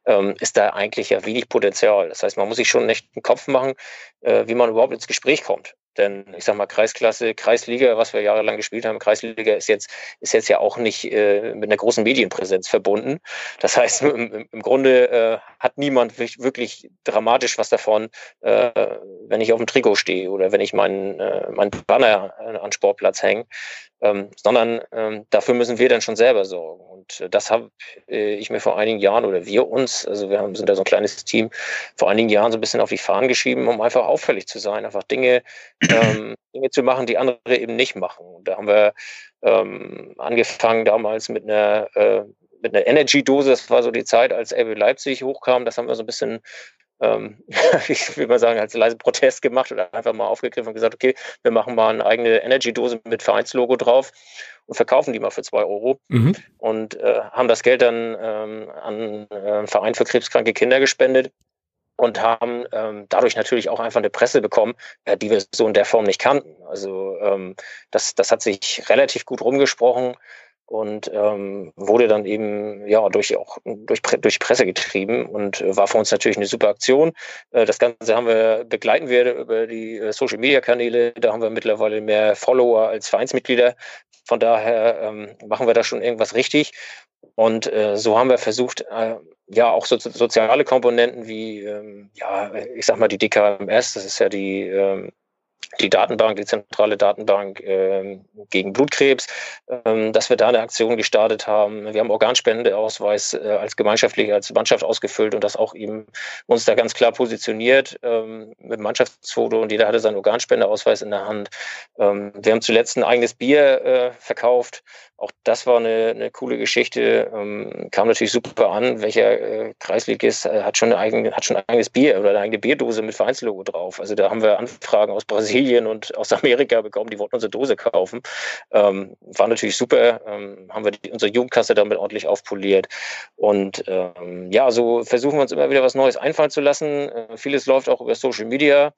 ähm, ist da eigentlich ja wenig Potenzial. Das heißt, man muss sich schon echt einen Kopf machen, äh, wie man überhaupt ins Gespräch kommt. Denn ich sag mal, Kreisklasse, Kreisliga, was wir jahrelang gespielt haben, Kreisliga ist jetzt, ist jetzt ja auch nicht äh, mit einer großen Medienpräsenz verbunden. Das heißt, im, im Grunde äh, hat niemand wirklich dramatisch was davon, äh, wenn ich auf dem Trikot stehe oder wenn ich meinen äh, mein Banner an Sportplatz hänge, ähm, sondern ähm, dafür müssen wir dann schon selber sorgen. Und äh, das habe äh, ich mir vor einigen Jahren oder wir uns, also wir haben, sind da so ein kleines Team, vor einigen Jahren so ein bisschen auf die Fahnen geschrieben, um einfach auffällig zu sein, einfach Dinge, ähm, Dinge zu machen, die andere eben nicht machen. Und da haben wir ähm, angefangen damals mit einer äh, mit einer Energy-Dose, das war so die Zeit, als RB Leipzig hochkam, das haben wir so ein bisschen ähm, ich will mal sagen, als leise Protest gemacht oder einfach mal aufgegriffen und gesagt, okay, wir machen mal eine eigene Energy-Dose mit Vereinslogo drauf und verkaufen die mal für zwei Euro mhm. und äh, haben das Geld dann ähm, an äh, Verein für krebskranke Kinder gespendet und haben ähm, dadurch natürlich auch einfach eine Presse bekommen, äh, die wir so in der Form nicht kannten. Also ähm, das, das hat sich relativ gut rumgesprochen und ähm, wurde dann eben ja durch auch durch, durch Presse getrieben und äh, war für uns natürlich eine super Aktion. Äh, das Ganze haben wir begleiten wir über die äh, Social Media Kanäle. Da haben wir mittlerweile mehr Follower als Vereinsmitglieder. Von daher ähm, machen wir da schon irgendwas richtig. Und äh, so haben wir versucht, äh, ja, auch so, soziale Komponenten wie, ähm, ja, ich sag mal, die DKMS, das ist ja die ähm, die Datenbank, die zentrale Datenbank ähm, gegen Blutkrebs, ähm, dass wir da eine Aktion gestartet haben. Wir haben Organspendeausweis äh, als gemeinschaftlich, als Mannschaft ausgefüllt und das auch eben uns da ganz klar positioniert ähm, mit Mannschaftsfoto und jeder hatte seinen Organspendeausweis in der Hand. Ähm, wir haben zuletzt ein eigenes Bier äh, verkauft. Auch das war eine, eine coole Geschichte. Ähm, kam natürlich super an. Welcher äh, Kreisligist äh, hat schon, eine eigene, hat schon ein eigenes Bier oder eine eigene Bierdose mit Vereinslogo drauf? Also da haben wir Anfragen aus Brasilien und aus Amerika bekommen, die wollten unsere Dose kaufen. Ähm, war natürlich super. Ähm, haben wir die, unsere Jugendkasse damit ordentlich aufpoliert. Und ähm, ja, so versuchen wir uns immer wieder was Neues einfallen zu lassen. Äh, vieles läuft auch über Social Media.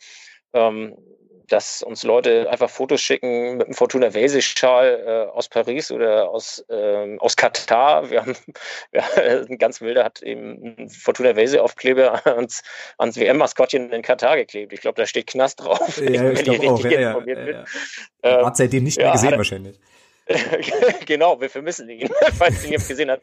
Ähm, dass uns Leute einfach Fotos schicken mit einem Fortuna Welsig-Schal äh, aus Paris oder aus, ähm, aus Katar. Wir haben ja, ein ganz wilder hat eben einen Fortuna Welsig-Aufkleber ans, ans WM-Maskottchen in Katar geklebt. Ich glaube, da steht Knast drauf. Ja, ich glaube auch. Ja, ja, ja, ja. Hat seitdem nicht mehr gesehen wahrscheinlich. genau, wir vermissen ihn, falls ihn jetzt gesehen hat.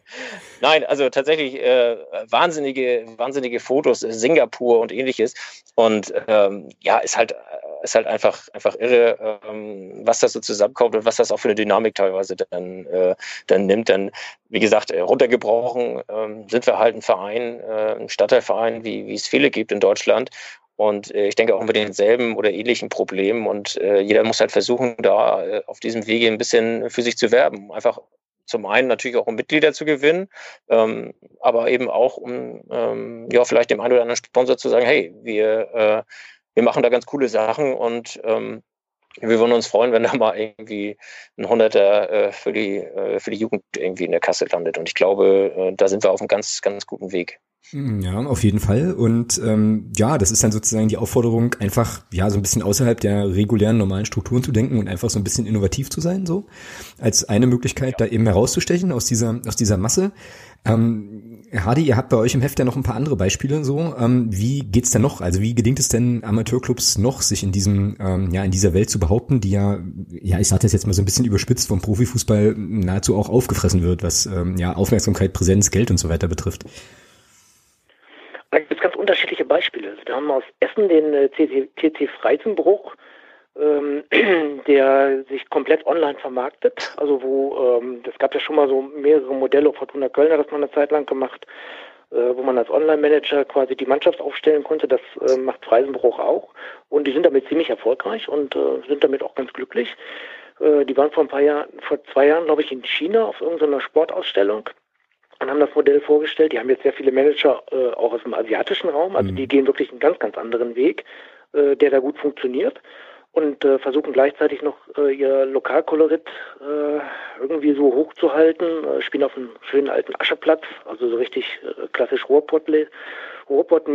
Nein, also tatsächlich äh, wahnsinnige, wahnsinnige Fotos, Singapur und ähnliches. Und ähm, ja, ist halt, ist halt einfach, einfach irre, ähm, was das so zusammenkommt und was das auch für eine Dynamik teilweise dann, äh, dann nimmt. Dann, wie gesagt, äh, runtergebrochen ähm, sind wir halt ein Verein, äh, ein Stadtteilverein, wie, wie es viele gibt in Deutschland. Und äh, ich denke auch mit denselben oder ähnlichen Problemen. Und äh, jeder muss halt versuchen, da äh, auf diesem Wege ein bisschen für sich zu werben. Einfach zum einen natürlich auch um Mitglieder zu gewinnen, ähm, aber eben auch um ähm, ja vielleicht dem einen oder anderen Sponsor zu sagen, hey, wir, äh, wir machen da ganz coole Sachen und ähm, wir würden uns freuen, wenn da mal irgendwie ein Hunderter äh, für, die, äh, für die Jugend irgendwie in der Kasse landet. Und ich glaube, äh, da sind wir auf einem ganz, ganz guten Weg. Mm, ja, auf jeden Fall. Und ähm, ja, das ist dann sozusagen die Aufforderung, einfach ja so ein bisschen außerhalb der regulären normalen Strukturen zu denken und einfach so ein bisschen innovativ zu sein, so als eine Möglichkeit, ja. da eben herauszustechen aus dieser aus dieser Masse. Ähm, Hardy, ihr habt bei euch im Heft ja noch ein paar andere Beispiele. So, ähm, wie geht's denn noch? Also wie gelingt es denn Amateurclubs noch, sich in diesem ähm, ja in dieser Welt zu behaupten, die ja ja ich sage das jetzt mal so ein bisschen überspitzt vom Profifußball nahezu auch aufgefressen wird, was ähm, ja Aufmerksamkeit, Präsenz, Geld und so weiter betrifft. Da gibt es ganz unterschiedliche Beispiele. Wir haben aus Essen den äh, TC Freizenbruch, der sich komplett online vermarktet. Also wo, ähm, es gab ja schon mal so mehrere Modelle, Fortuna Kölner, das man eine Zeit lang gemacht, äh, wo man als Online-Manager quasi die Mannschaft aufstellen konnte. Das äh, macht Freisenbruch auch. Und die sind damit ziemlich erfolgreich und äh, sind damit auch ganz glücklich. Äh, die waren vor ein paar Jahren, vor zwei Jahren, glaube ich, in China auf irgendeiner Sportausstellung und haben das Modell vorgestellt. Die haben jetzt sehr viele Manager äh, auch aus dem asiatischen Raum, also mhm. die gehen wirklich einen ganz, ganz anderen Weg, äh, der da gut funktioniert und äh, versuchen gleichzeitig noch äh, ihr Lokalkolorit äh, irgendwie so hochzuhalten, äh, spielen auf einem schönen alten Ascheplatz, also so richtig äh, klassisch Ruhrpott-mäßig. Ruhrpott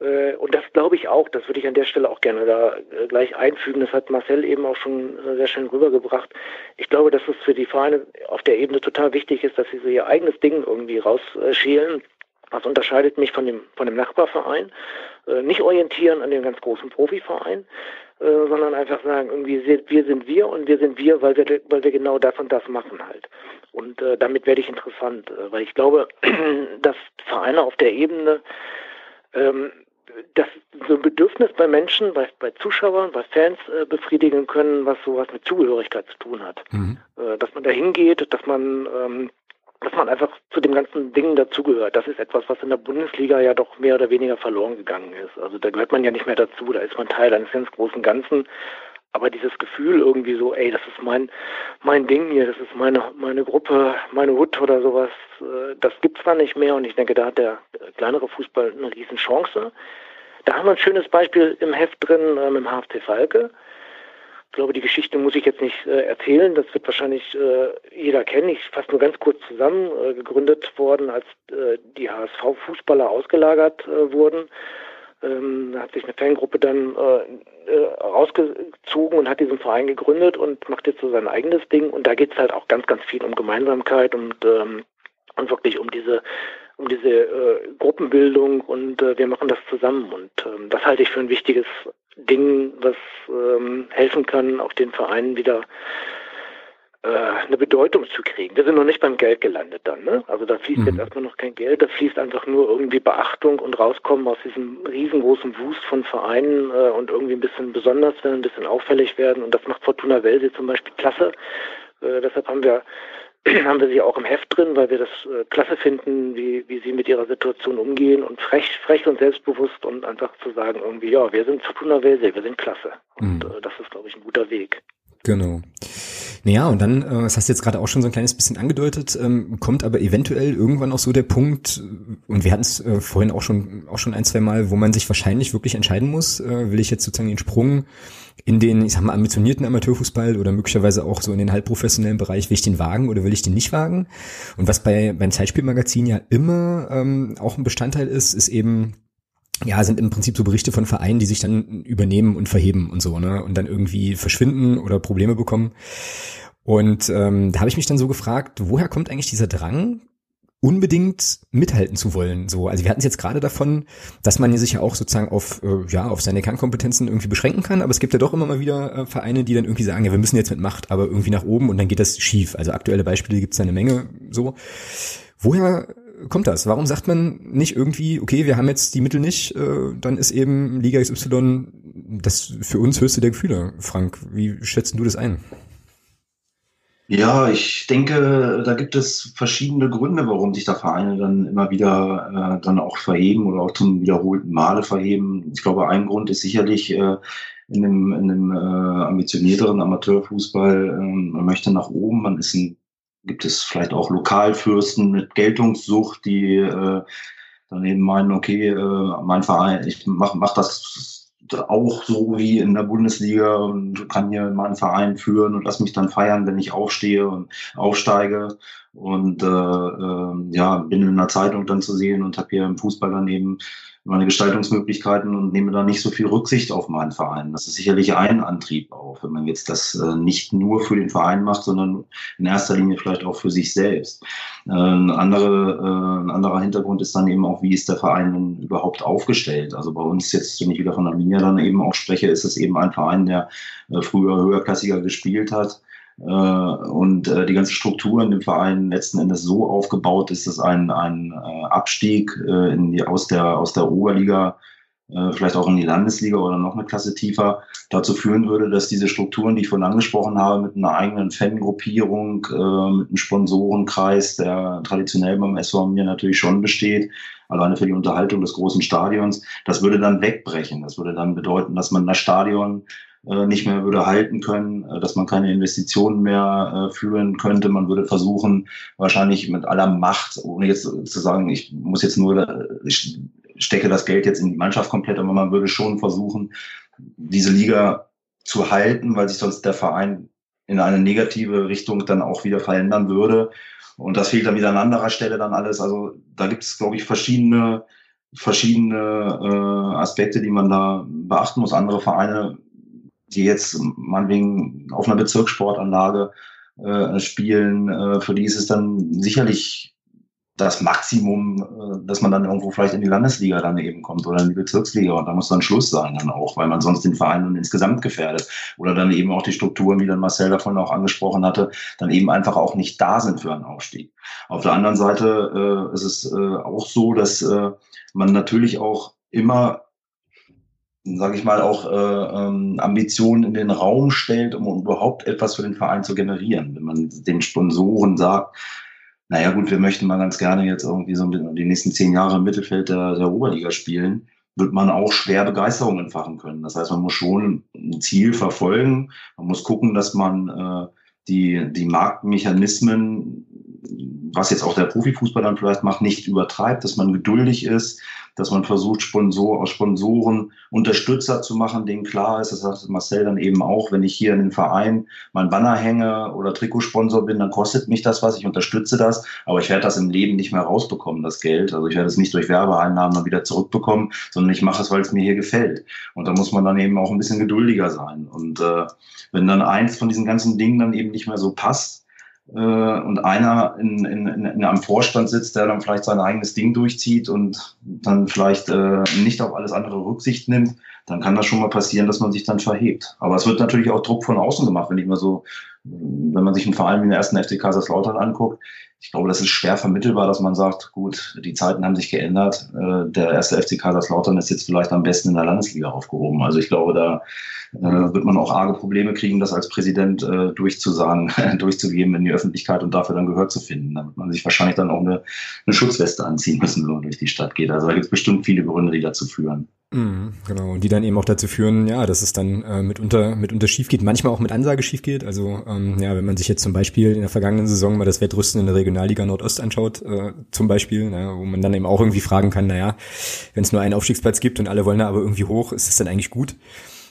äh, und das glaube ich auch, das würde ich an der Stelle auch gerne da äh, gleich einfügen. Das hat Marcel eben auch schon sehr schön rübergebracht. Ich glaube, dass es für die Vereine auf der Ebene total wichtig ist, dass sie so ihr eigenes Ding irgendwie rausschälen. Was unterscheidet mich von dem, von dem Nachbarverein? Nicht orientieren an dem ganz großen Profiverein, sondern einfach sagen, irgendwie wir sind wir und wir sind wir, weil wir, weil wir genau das und das machen halt. Und äh, damit werde ich interessant, äh, weil ich glaube, dass Vereine auf der Ebene ähm, das so ein Bedürfnis bei Menschen, bei, bei Zuschauern, bei Fans äh, befriedigen können, was sowas mit Zugehörigkeit zu tun hat. Mhm. Äh, dass man da hingeht, dass man ähm, dass man einfach zu dem ganzen Ding dazugehört. Das ist etwas, was in der Bundesliga ja doch mehr oder weniger verloren gegangen ist. Also da gehört man ja nicht mehr dazu, da ist man Teil eines ganz großen Ganzen. aber dieses Gefühl irgendwie so, ey, das ist mein, mein Ding hier, das ist meine, meine Gruppe, meine Hut oder sowas, äh, das gibt's zwar nicht mehr und ich denke, da hat der kleinere Fußball eine riesen Chance. Da haben wir ein schönes Beispiel im Heft drin äh, mit HFC Falke. Ich glaube, die Geschichte muss ich jetzt nicht äh, erzählen. Das wird wahrscheinlich äh, jeder kennen. Ich fasse nur ganz kurz zusammen. Äh, gegründet worden, als äh, die HSV-Fußballer ausgelagert äh, wurden. Ähm, hat sich eine Fangruppe dann äh, rausgezogen und hat diesen Verein gegründet und macht jetzt so sein eigenes Ding. Und da geht es halt auch ganz, ganz viel um Gemeinsamkeit und, ähm, und wirklich um diese um diese äh, Gruppenbildung und äh, wir machen das zusammen. Und ähm, das halte ich für ein wichtiges Ding, was ähm, helfen kann, auch den Vereinen wieder äh, eine Bedeutung zu kriegen. Wir sind noch nicht beim Geld gelandet dann. Ne? Also da fließt mhm. jetzt erstmal noch kein Geld, da fließt einfach nur irgendwie Beachtung und rauskommen aus diesem riesengroßen Wust von Vereinen äh, und irgendwie ein bisschen besonders werden, ein bisschen auffällig werden. Und das macht Fortuna Welse zum Beispiel klasse. Äh, deshalb haben wir haben wir sie auch im Heft drin, weil wir das äh, klasse finden, wie, wie sie mit ihrer Situation umgehen und frech, frech und selbstbewusst und einfach zu sagen irgendwie, ja, wir sind Fortuna Welse, wir sind klasse. Und mhm. äh, das ist, glaube ich, ein guter Weg. Genau. Naja, und dann, äh, das hast du jetzt gerade auch schon so ein kleines bisschen angedeutet, ähm, kommt aber eventuell irgendwann auch so der Punkt, und wir hatten es äh, vorhin auch schon, auch schon ein, zwei Mal, wo man sich wahrscheinlich wirklich entscheiden muss, äh, will ich jetzt sozusagen den Sprung in den, ich sag mal, ambitionierten Amateurfußball oder möglicherweise auch so in den halbprofessionellen Bereich, will ich den wagen oder will ich den nicht wagen? Und was bei beim Zeitspielmagazin ja immer ähm, auch ein Bestandteil ist, ist eben ja, sind im Prinzip so Berichte von Vereinen, die sich dann übernehmen und verheben und so, ne? Und dann irgendwie verschwinden oder Probleme bekommen. Und ähm, da habe ich mich dann so gefragt, woher kommt eigentlich dieser Drang, unbedingt mithalten zu wollen. So, also wir hatten es jetzt gerade davon, dass man sich ja auch sozusagen auf äh, ja auf seine Kernkompetenzen irgendwie beschränken kann, aber es gibt ja doch immer mal wieder äh, Vereine, die dann irgendwie sagen, ja, wir müssen jetzt mit Macht, aber irgendwie nach oben und dann geht das schief. Also aktuelle Beispiele gibt es eine Menge. So, woher kommt das? Warum sagt man nicht irgendwie, okay, wir haben jetzt die Mittel nicht, äh, dann ist eben Liga XY das für uns höchste der Gefühle. Frank, wie schätzen du das ein? Ja, ich denke, da gibt es verschiedene Gründe, warum sich da Vereine dann immer wieder äh, dann auch verheben oder auch zum wiederholten Male verheben. Ich glaube, ein Grund ist sicherlich äh, in dem, in dem äh, ambitionierteren Amateurfußball, äh, man möchte nach oben, man ist ein gibt es vielleicht auch Lokalfürsten mit Geltungssucht, die äh, dann eben meinen, okay, äh, mein Verein, ich mach, mach das auch so wie in der Bundesliga und kann hier meinen Verein führen und lass mich dann feiern, wenn ich aufstehe und aufsteige. Und äh, äh, ja, bin in der Zeitung dann zu sehen und habe hier im Fußball daneben meine Gestaltungsmöglichkeiten und nehme da nicht so viel Rücksicht auf meinen Verein. Das ist sicherlich ein Antrieb auch, wenn man jetzt das äh, nicht nur für den Verein macht, sondern in erster Linie vielleicht auch für sich selbst. Äh, ein, andere, äh, ein anderer Hintergrund ist dann eben auch, wie ist der Verein denn überhaupt aufgestellt? Also bei uns jetzt, wenn ich wieder von Arminia dann eben auch spreche, ist es eben ein Verein, der früher höherklassiger gespielt hat und äh, die ganze Struktur in dem Verein letzten Endes so aufgebaut ist, dass ein, ein äh, Abstieg in die, aus, der, aus der Oberliga vielleicht auch in die Landesliga oder noch eine Klasse tiefer, dazu führen würde, dass diese Strukturen, die ich vorhin angesprochen habe, mit einer eigenen Fangruppierung, mit einem Sponsorenkreis, der traditionell beim SV mir natürlich schon besteht, alleine für die Unterhaltung des großen Stadions, das würde dann wegbrechen. Das würde dann bedeuten, dass man das Stadion äh, nicht mehr würde halten können, äh, dass man keine Investitionen mehr äh, führen könnte. Man würde versuchen, wahrscheinlich mit aller Macht, ohne jetzt zu sagen, ich muss jetzt nur, ich stecke das Geld jetzt in die Mannschaft komplett, aber man würde schon versuchen, diese Liga zu halten, weil sich sonst der Verein in eine negative Richtung dann auch wieder verändern würde. Und das fehlt dann wieder an anderer Stelle dann alles. Also da gibt es, glaube ich, verschiedene, verschiedene äh, Aspekte, die man da beachten muss. Andere Vereine die jetzt meinetwegen auf einer Bezirkssportanlage äh, spielen, äh, für die ist es dann sicherlich das Maximum, äh, dass man dann irgendwo vielleicht in die Landesliga dann eben kommt oder in die Bezirksliga und da muss dann Schluss sein dann auch, weil man sonst den Verein dann insgesamt gefährdet oder dann eben auch die Strukturen, wie dann Marcel davon auch angesprochen hatte, dann eben einfach auch nicht da sind für einen Aufstieg. Auf der anderen Seite äh, ist es äh, auch so, dass äh, man natürlich auch immer sage ich mal, auch äh, ähm, Ambitionen in den Raum stellt, um überhaupt etwas für den Verein zu generieren. Wenn man den Sponsoren sagt, naja gut, wir möchten mal ganz gerne jetzt irgendwie so die nächsten zehn Jahre im Mittelfeld der, der Oberliga spielen, wird man auch schwer Begeisterung entfachen können. Das heißt, man muss schon ein Ziel verfolgen. Man muss gucken, dass man äh, die, die Marktmechanismen, was jetzt auch der Profifußball dann vielleicht macht, nicht übertreibt, dass man geduldig ist, dass man versucht, Sponsor, aus Sponsoren Unterstützer zu machen, denen klar ist, das sagt Marcel dann eben auch, wenn ich hier in den Verein mein Banner hänge oder Trikotsponsor bin, dann kostet mich das was, ich unterstütze das, aber ich werde das im Leben nicht mehr rausbekommen, das Geld. Also ich werde es nicht durch Werbeeinnahmen dann wieder zurückbekommen, sondern ich mache es, weil es mir hier gefällt. Und da muss man dann eben auch ein bisschen geduldiger sein. Und äh, wenn dann eins von diesen ganzen Dingen dann eben nicht mehr so passt, äh, und einer in, in, in, in einem Vorstand sitzt, der dann vielleicht sein eigenes Ding durchzieht und dann vielleicht äh, nicht auf alles andere Rücksicht nimmt, dann kann das schon mal passieren, dass man sich dann verhebt. Aber es wird natürlich auch Druck von außen gemacht, wenn ich mal so, wenn man sich einen Verein wie den ersten FC Kaiserslautern anguckt. Ich glaube, das ist schwer vermittelbar, dass man sagt, gut, die Zeiten haben sich geändert. Äh, der erste FC Kaiserslautern ist jetzt vielleicht am besten in der Landesliga aufgehoben. Also ich glaube, da äh, wird man auch arge Probleme kriegen, das als Präsident äh, durchzusagen, durchzugeben in die Öffentlichkeit und dafür dann Gehör zu finden. Da wird man sich wahrscheinlich dann auch eine, eine Schutzweste anziehen müssen, wenn man durch die Stadt geht. Also da gibt es bestimmt viele Gründe, die dazu führen. Mhm, genau, und die dann eben auch dazu führen, ja, dass es dann äh, mitunter, mitunter schief geht, manchmal auch mit Ansage schief geht. Also ähm, ja, wenn man sich jetzt zum Beispiel in der vergangenen Saison mal das Wettrüsten in der Regionalliga Nordost anschaut, äh, zum Beispiel, na, wo man dann eben auch irgendwie fragen kann, naja, wenn es nur einen Aufstiegsplatz gibt und alle wollen da aber irgendwie hoch, ist das dann eigentlich gut?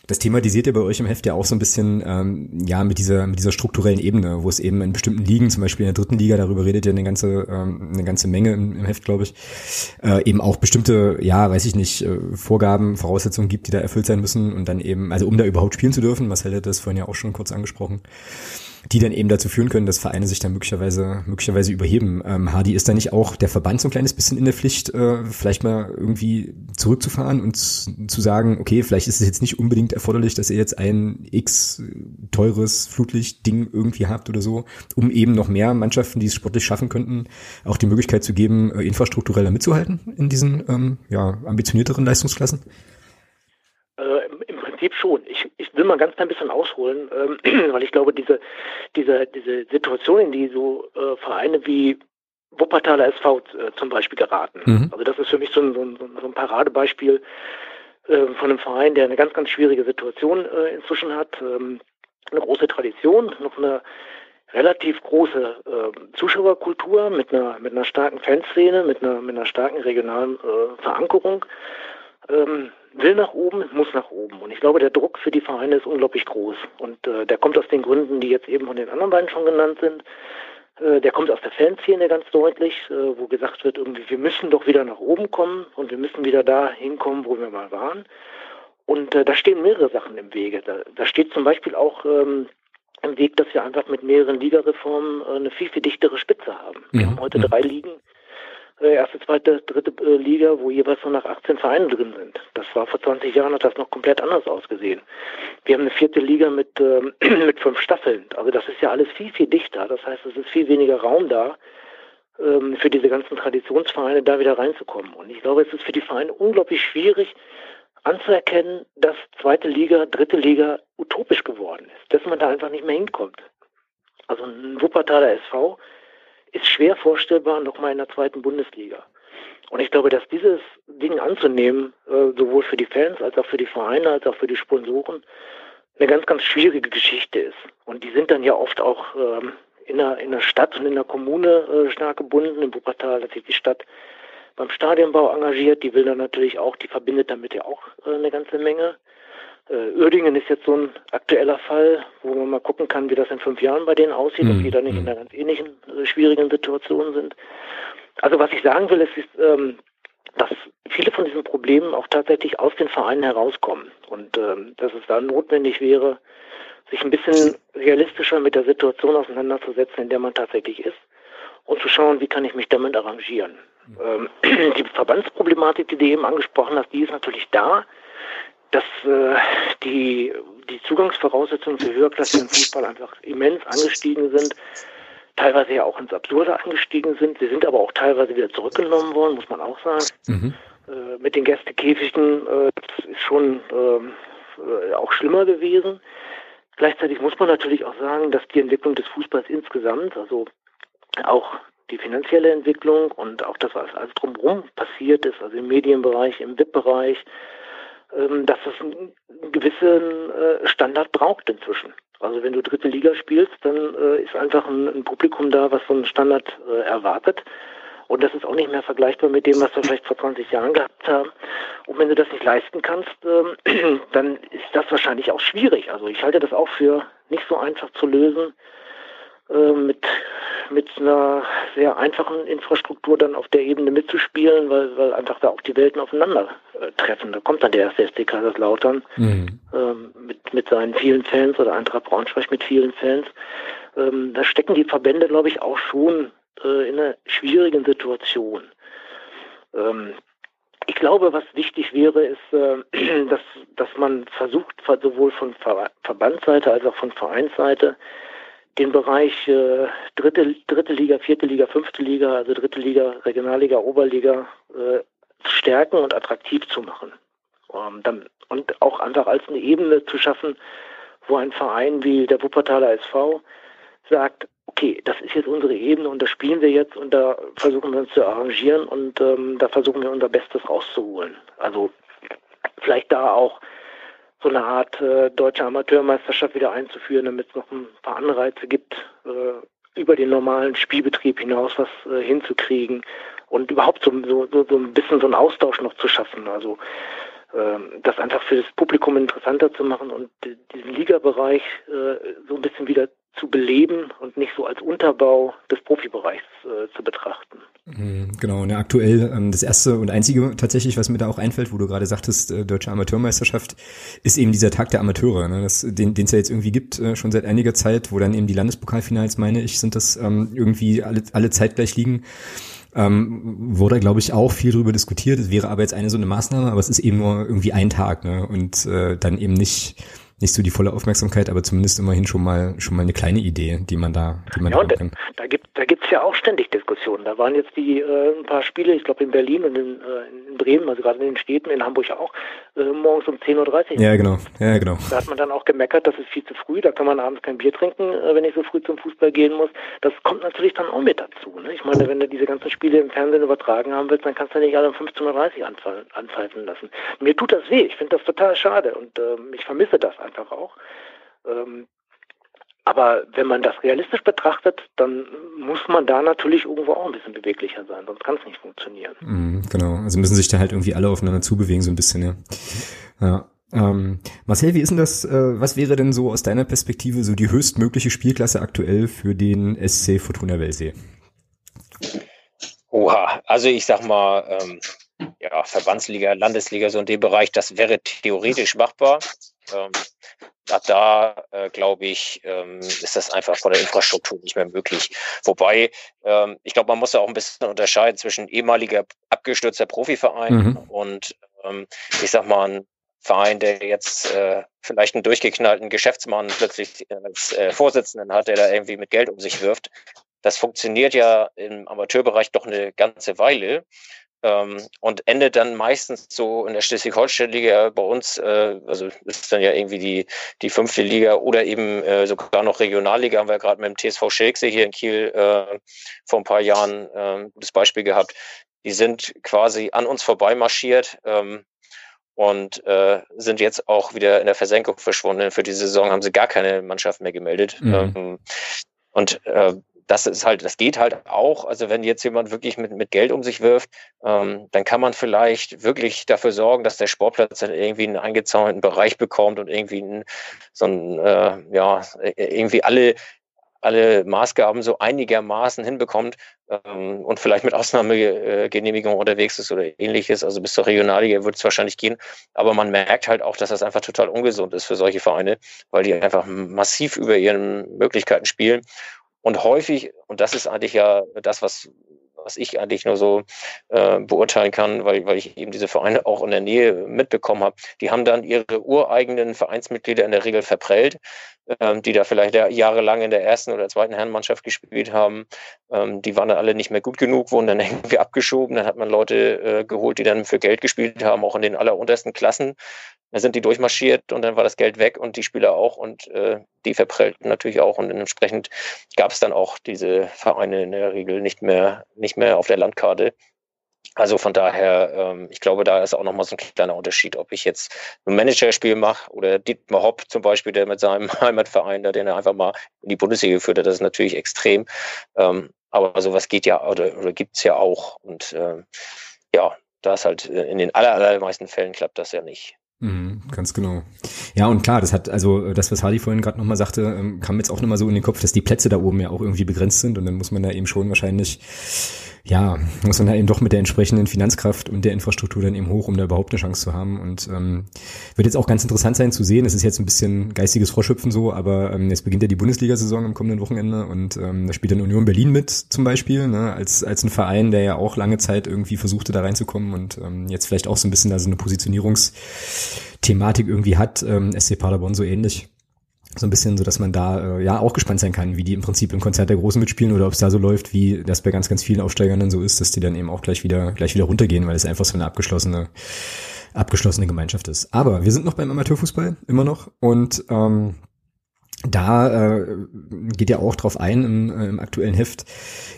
Das thematisiert ihr bei euch im Heft ja auch so ein bisschen, ähm, ja, mit dieser, mit dieser strukturellen Ebene, wo es eben in bestimmten Ligen, zum Beispiel in der dritten Liga, darüber redet ihr eine ganze, ähm, eine ganze Menge im, im Heft, glaube ich, äh, eben auch bestimmte, ja, weiß ich nicht, äh, Vorgaben, Voraussetzungen gibt, die da erfüllt sein müssen und dann eben, also um da überhaupt spielen zu dürfen, Marcel hat das vorhin ja auch schon kurz angesprochen, die dann eben dazu führen können, dass Vereine sich dann möglicherweise möglicherweise überheben. Ähm, Hardy ist da nicht auch der Verband so ein kleines bisschen in der Pflicht, äh, vielleicht mal irgendwie zurückzufahren und zu sagen, okay, vielleicht ist es jetzt nicht unbedingt erforderlich, dass ihr jetzt ein x teures Flutlicht-Ding irgendwie habt oder so, um eben noch mehr Mannschaften, die es sportlich schaffen könnten, auch die Möglichkeit zu geben, äh, infrastruktureller mitzuhalten in diesen ähm, ja, ambitionierteren Leistungsklassen? Im Prinzip schon. Ich, ich will mal ganz klein bisschen ausholen, ähm, weil ich glaube, diese, diese, diese Situation, in die so äh, Vereine wie Wuppertaler SV äh, zum Beispiel geraten. Mhm. Also das ist für mich so ein, so ein, so ein Paradebeispiel äh, von einem Verein, der eine ganz, ganz schwierige Situation äh, inzwischen hat. Ähm, eine große Tradition, noch eine relativ große äh, Zuschauerkultur mit einer mit einer starken Fanszene, mit einer mit einer starken regionalen äh, Verankerung. Ähm, will nach oben, muss nach oben. Und ich glaube, der Druck für die Vereine ist unglaublich groß. Und äh, der kommt aus den Gründen, die jetzt eben von den anderen beiden schon genannt sind. Äh, der kommt aus der Fanszene ganz deutlich, äh, wo gesagt wird, irgendwie, wir müssen doch wieder nach oben kommen und wir müssen wieder da hinkommen, wo wir mal waren. Und äh, da stehen mehrere Sachen im Wege. Da, da steht zum Beispiel auch ähm, im Weg, dass wir einfach mit mehreren Ligareformen äh, eine viel, viel dichtere Spitze haben. Wir mhm. haben heute drei Ligen erste, zweite, dritte äh, Liga, wo jeweils nur noch 18 Vereine drin sind. Das war vor 20 Jahren, hat das noch komplett anders ausgesehen. Wir haben eine vierte Liga mit, ähm, mit fünf Staffeln. Also das ist ja alles viel, viel dichter. Das heißt, es ist viel weniger Raum da, ähm, für diese ganzen Traditionsvereine da wieder reinzukommen. Und ich glaube, es ist für die Vereine unglaublich schwierig anzuerkennen, dass zweite Liga, dritte Liga utopisch geworden ist, dass man da einfach nicht mehr hinkommt. Also ein Wuppertaler SV ist schwer vorstellbar, nochmal in der zweiten Bundesliga. Und ich glaube, dass dieses Ding anzunehmen, äh, sowohl für die Fans als auch für die Vereine, als auch für die Sponsoren, eine ganz, ganz schwierige Geschichte ist. Und die sind dann ja oft auch ähm, in, der, in der Stadt und in der Kommune äh, stark gebunden. In Wuppertal hat sich die Stadt beim Stadionbau engagiert. Die will dann natürlich auch, die verbindet damit ja auch äh, eine ganze Menge. Äh, Uerdingen ist jetzt so ein aktueller Fall, wo man mal gucken kann, wie das in fünf Jahren bei denen aussieht, mhm. ob die da nicht in einer ganz ähnlichen, äh, schwierigen Situation sind. Also was ich sagen will, ist, ist ähm, dass viele von diesen Problemen auch tatsächlich aus den Vereinen herauskommen und ähm, dass es da notwendig wäre, sich ein bisschen realistischer mit der Situation auseinanderzusetzen, in der man tatsächlich ist und zu schauen, wie kann ich mich damit arrangieren. Ähm, die Verbandsproblematik, die du eben angesprochen hast, die ist natürlich da dass äh, die, die Zugangsvoraussetzungen für höherklassigen Fußball einfach immens angestiegen sind, teilweise ja auch ins Absurde angestiegen sind. Sie sind aber auch teilweise wieder zurückgenommen worden, muss man auch sagen. Mhm. Äh, mit den Gästekäfigen äh, das ist schon ähm, äh, auch schlimmer gewesen. Gleichzeitig muss man natürlich auch sagen, dass die Entwicklung des Fußballs insgesamt, also auch die finanzielle Entwicklung und auch das, was alles drumherum passiert ist, also im Medienbereich, im WIP-Bereich, dass es einen gewissen äh, Standard braucht inzwischen. Also wenn du dritte Liga spielst, dann äh, ist einfach ein, ein, Publikum da, was so einen Standard äh, erwartet. Und das ist auch nicht mehr vergleichbar mit dem, was wir vielleicht vor 20 Jahren gehabt haben. Und wenn du das nicht leisten kannst, ähm, dann ist das wahrscheinlich auch schwierig. Also ich halte das auch für nicht so einfach zu lösen, äh, mit, mit einer sehr einfachen Infrastruktur dann auf der Ebene mitzuspielen, weil, weil einfach da auch die Welten aufeinandertreffen. Da kommt dann der erste SC Kaiserslautern mhm. ähm, mit, mit seinen vielen Fans oder Eintracht Braunschweig mit vielen Fans. Ähm, da stecken die Verbände, glaube ich, auch schon äh, in einer schwierigen Situation. Ähm, ich glaube, was wichtig wäre, ist, äh, dass, dass man versucht, sowohl von Ver Verbandsseite als auch von Vereinsseite, den Bereich äh, dritte, dritte Liga, vierte Liga, fünfte Liga, also dritte Liga, Regionalliga, Oberliga äh, stärken und attraktiv zu machen. Ähm, dann, und auch einfach als eine Ebene zu schaffen, wo ein Verein wie der Wuppertaler SV sagt, okay, das ist jetzt unsere Ebene und da spielen wir jetzt und da versuchen wir uns zu arrangieren und ähm, da versuchen wir unser Bestes rauszuholen. Also vielleicht da auch so eine Art äh, deutsche Amateurmeisterschaft wieder einzuführen, damit es noch ein paar Anreize gibt, äh, über den normalen Spielbetrieb hinaus was äh, hinzukriegen und überhaupt so, so, so ein bisschen so einen Austausch noch zu schaffen. Also das einfach für das Publikum interessanter zu machen und diesen Ligabereich äh, so ein bisschen wieder zu beleben und nicht so als Unterbau des Profibereichs äh, zu betrachten. Mhm, genau, ne, aktuell ähm, das erste und einzige tatsächlich, was mir da auch einfällt, wo du gerade sagtest, äh, Deutsche Amateurmeisterschaft, ist eben dieser Tag der Amateure, ne, das, den es ja jetzt irgendwie gibt, äh, schon seit einiger Zeit, wo dann eben die Landespokalfinals, meine ich, sind das ähm, irgendwie alle, alle zeitgleich liegen. Ähm, wurde, glaube ich, auch viel darüber diskutiert. Es wäre aber jetzt eine so eine Maßnahme, aber es ist eben nur irgendwie ein Tag ne? und äh, dann eben nicht nicht so die volle Aufmerksamkeit, aber zumindest immerhin schon mal schon mal eine kleine Idee, die man da, die man ja, da kann. Da gibt da gibt's ja auch ständig Diskussionen. Da waren jetzt die äh, ein paar Spiele, ich glaube in Berlin und in, äh, in Bremen, also gerade in den Städten, in Hamburg auch, äh, morgens um 10.30 Uhr. Ja, genau. Ja, genau. Da hat man dann auch gemeckert, das ist viel zu früh, da kann man abends kein Bier trinken, äh, wenn ich so früh zum Fußball gehen muss. Das kommt natürlich dann auch mit dazu. Ne? Ich meine, wenn du diese ganzen Spiele im Fernsehen übertragen haben willst, dann kannst du nicht alle um 15.30 Uhr anpfeifen lassen. Mir tut das weh, ich finde das total schade und ähm, ich vermisse das einfach auch. Ähm, aber wenn man das realistisch betrachtet, dann muss man da natürlich irgendwo auch ein bisschen beweglicher sein, sonst kann es nicht funktionieren. Mm, genau, also müssen sich da halt irgendwie alle aufeinander zubewegen, so ein bisschen, ja. ja. Ähm, Marcel, wie ist denn das, äh, was wäre denn so aus deiner Perspektive so die höchstmögliche Spielklasse aktuell für den SC Fortuna Welsee? Oha, also ich sag mal, ähm, ja, Verbandsliga, Landesliga, so in dem Bereich, das wäre theoretisch machbar. Ähm, da äh, glaube ich, ähm, ist das einfach von der Infrastruktur nicht mehr möglich. Wobei, ähm, ich glaube, man muss ja auch ein bisschen unterscheiden zwischen ehemaliger abgestürzter Profiverein mhm. und ähm, ich sag mal, ein Verein, der jetzt äh, vielleicht einen durchgeknallten Geschäftsmann plötzlich als äh, Vorsitzenden hat, der da irgendwie mit Geld um sich wirft. Das funktioniert ja im Amateurbereich doch eine ganze Weile. Ähm, und endet dann meistens so in der Schleswig-Holstein-Liga bei uns, äh, also ist dann ja irgendwie die, die fünfte Liga oder eben äh, sogar noch Regionalliga, haben wir gerade mit dem TSV Schelkse hier in Kiel äh, vor ein paar Jahren ein gutes Beispiel gehabt. Die sind quasi an uns vorbei marschiert ähm, und äh, sind jetzt auch wieder in der Versenkung verschwunden. Für die Saison haben sie gar keine Mannschaft mehr gemeldet. Mhm. Ähm, und äh, das ist halt, das geht halt auch. Also wenn jetzt jemand wirklich mit, mit Geld um sich wirft, ähm, dann kann man vielleicht wirklich dafür sorgen, dass der Sportplatz dann irgendwie einen eingezäunten Bereich bekommt und irgendwie ein, so ein, äh, ja, irgendwie alle, alle Maßgaben so einigermaßen hinbekommt ähm, und vielleicht mit Ausnahmegenehmigung unterwegs ist oder ähnliches. Also bis zur Regionalliga wird es wahrscheinlich gehen. Aber man merkt halt auch, dass das einfach total ungesund ist für solche Vereine, weil die einfach massiv über ihren Möglichkeiten spielen und häufig, und das ist eigentlich ja das, was, was ich eigentlich nur so äh, beurteilen kann, weil, weil ich eben diese Vereine auch in der Nähe mitbekommen habe, die haben dann ihre ureigenen Vereinsmitglieder in der Regel verprellt, ähm, die da vielleicht jahrelang in der ersten oder zweiten Herrenmannschaft gespielt haben. Ähm, die waren dann alle nicht mehr gut genug, wurden dann irgendwie abgeschoben. Dann hat man Leute äh, geholt, die dann für Geld gespielt haben, auch in den alleruntersten Klassen. dann sind die durchmarschiert und dann war das Geld weg und die Spieler auch und äh, die verprellten natürlich auch und entsprechend gab es dann auch diese Vereine in der Regel nicht mehr, nicht mehr auf der Landkarte. Also von daher, ähm, ich glaube, da ist auch nochmal so ein kleiner Unterschied, ob ich jetzt ein Managerspiel mache oder Dietmar Hopp zum Beispiel, der mit seinem Heimatverein, der den er einfach mal in die Bundesliga geführt hat, das ist natürlich extrem. Ähm, aber sowas geht ja oder, oder gibt es ja auch. Und ähm, ja, da ist halt äh, in den aller, allermeisten Fällen klappt das ja nicht. Mhm, ganz genau. Ja, und klar, das hat, also das, was Hardy vorhin gerade nochmal sagte, ähm, kam jetzt auch nochmal so in den Kopf, dass die Plätze da oben ja auch irgendwie begrenzt sind und dann muss man da eben schon wahrscheinlich ja, muss man da eben doch mit der entsprechenden Finanzkraft und der Infrastruktur dann eben hoch, um da überhaupt eine Chance zu haben. Und ähm, wird jetzt auch ganz interessant sein zu sehen. Es ist jetzt ein bisschen geistiges Froschhüpfen so, aber ähm, jetzt beginnt ja die Bundesliga-Saison am kommenden Wochenende und ähm, da spielt dann Union Berlin mit zum Beispiel, ne, als, als ein Verein, der ja auch lange Zeit irgendwie versuchte, da reinzukommen und ähm, jetzt vielleicht auch so ein bisschen da so eine Positionierungsthematik irgendwie hat. Ähm, SC Paderborn so ähnlich so ein bisschen so, dass man da äh, ja auch gespannt sein kann, wie die im Prinzip im Konzert der Großen mitspielen oder ob es da so läuft, wie das bei ganz, ganz vielen Aufsteigern dann so ist, dass die dann eben auch gleich wieder gleich wieder runtergehen, weil es einfach so eine abgeschlossene abgeschlossene Gemeinschaft ist. Aber wir sind noch beim Amateurfußball immer noch und ähm, da äh, geht ja auch drauf ein im, äh, im aktuellen Heft,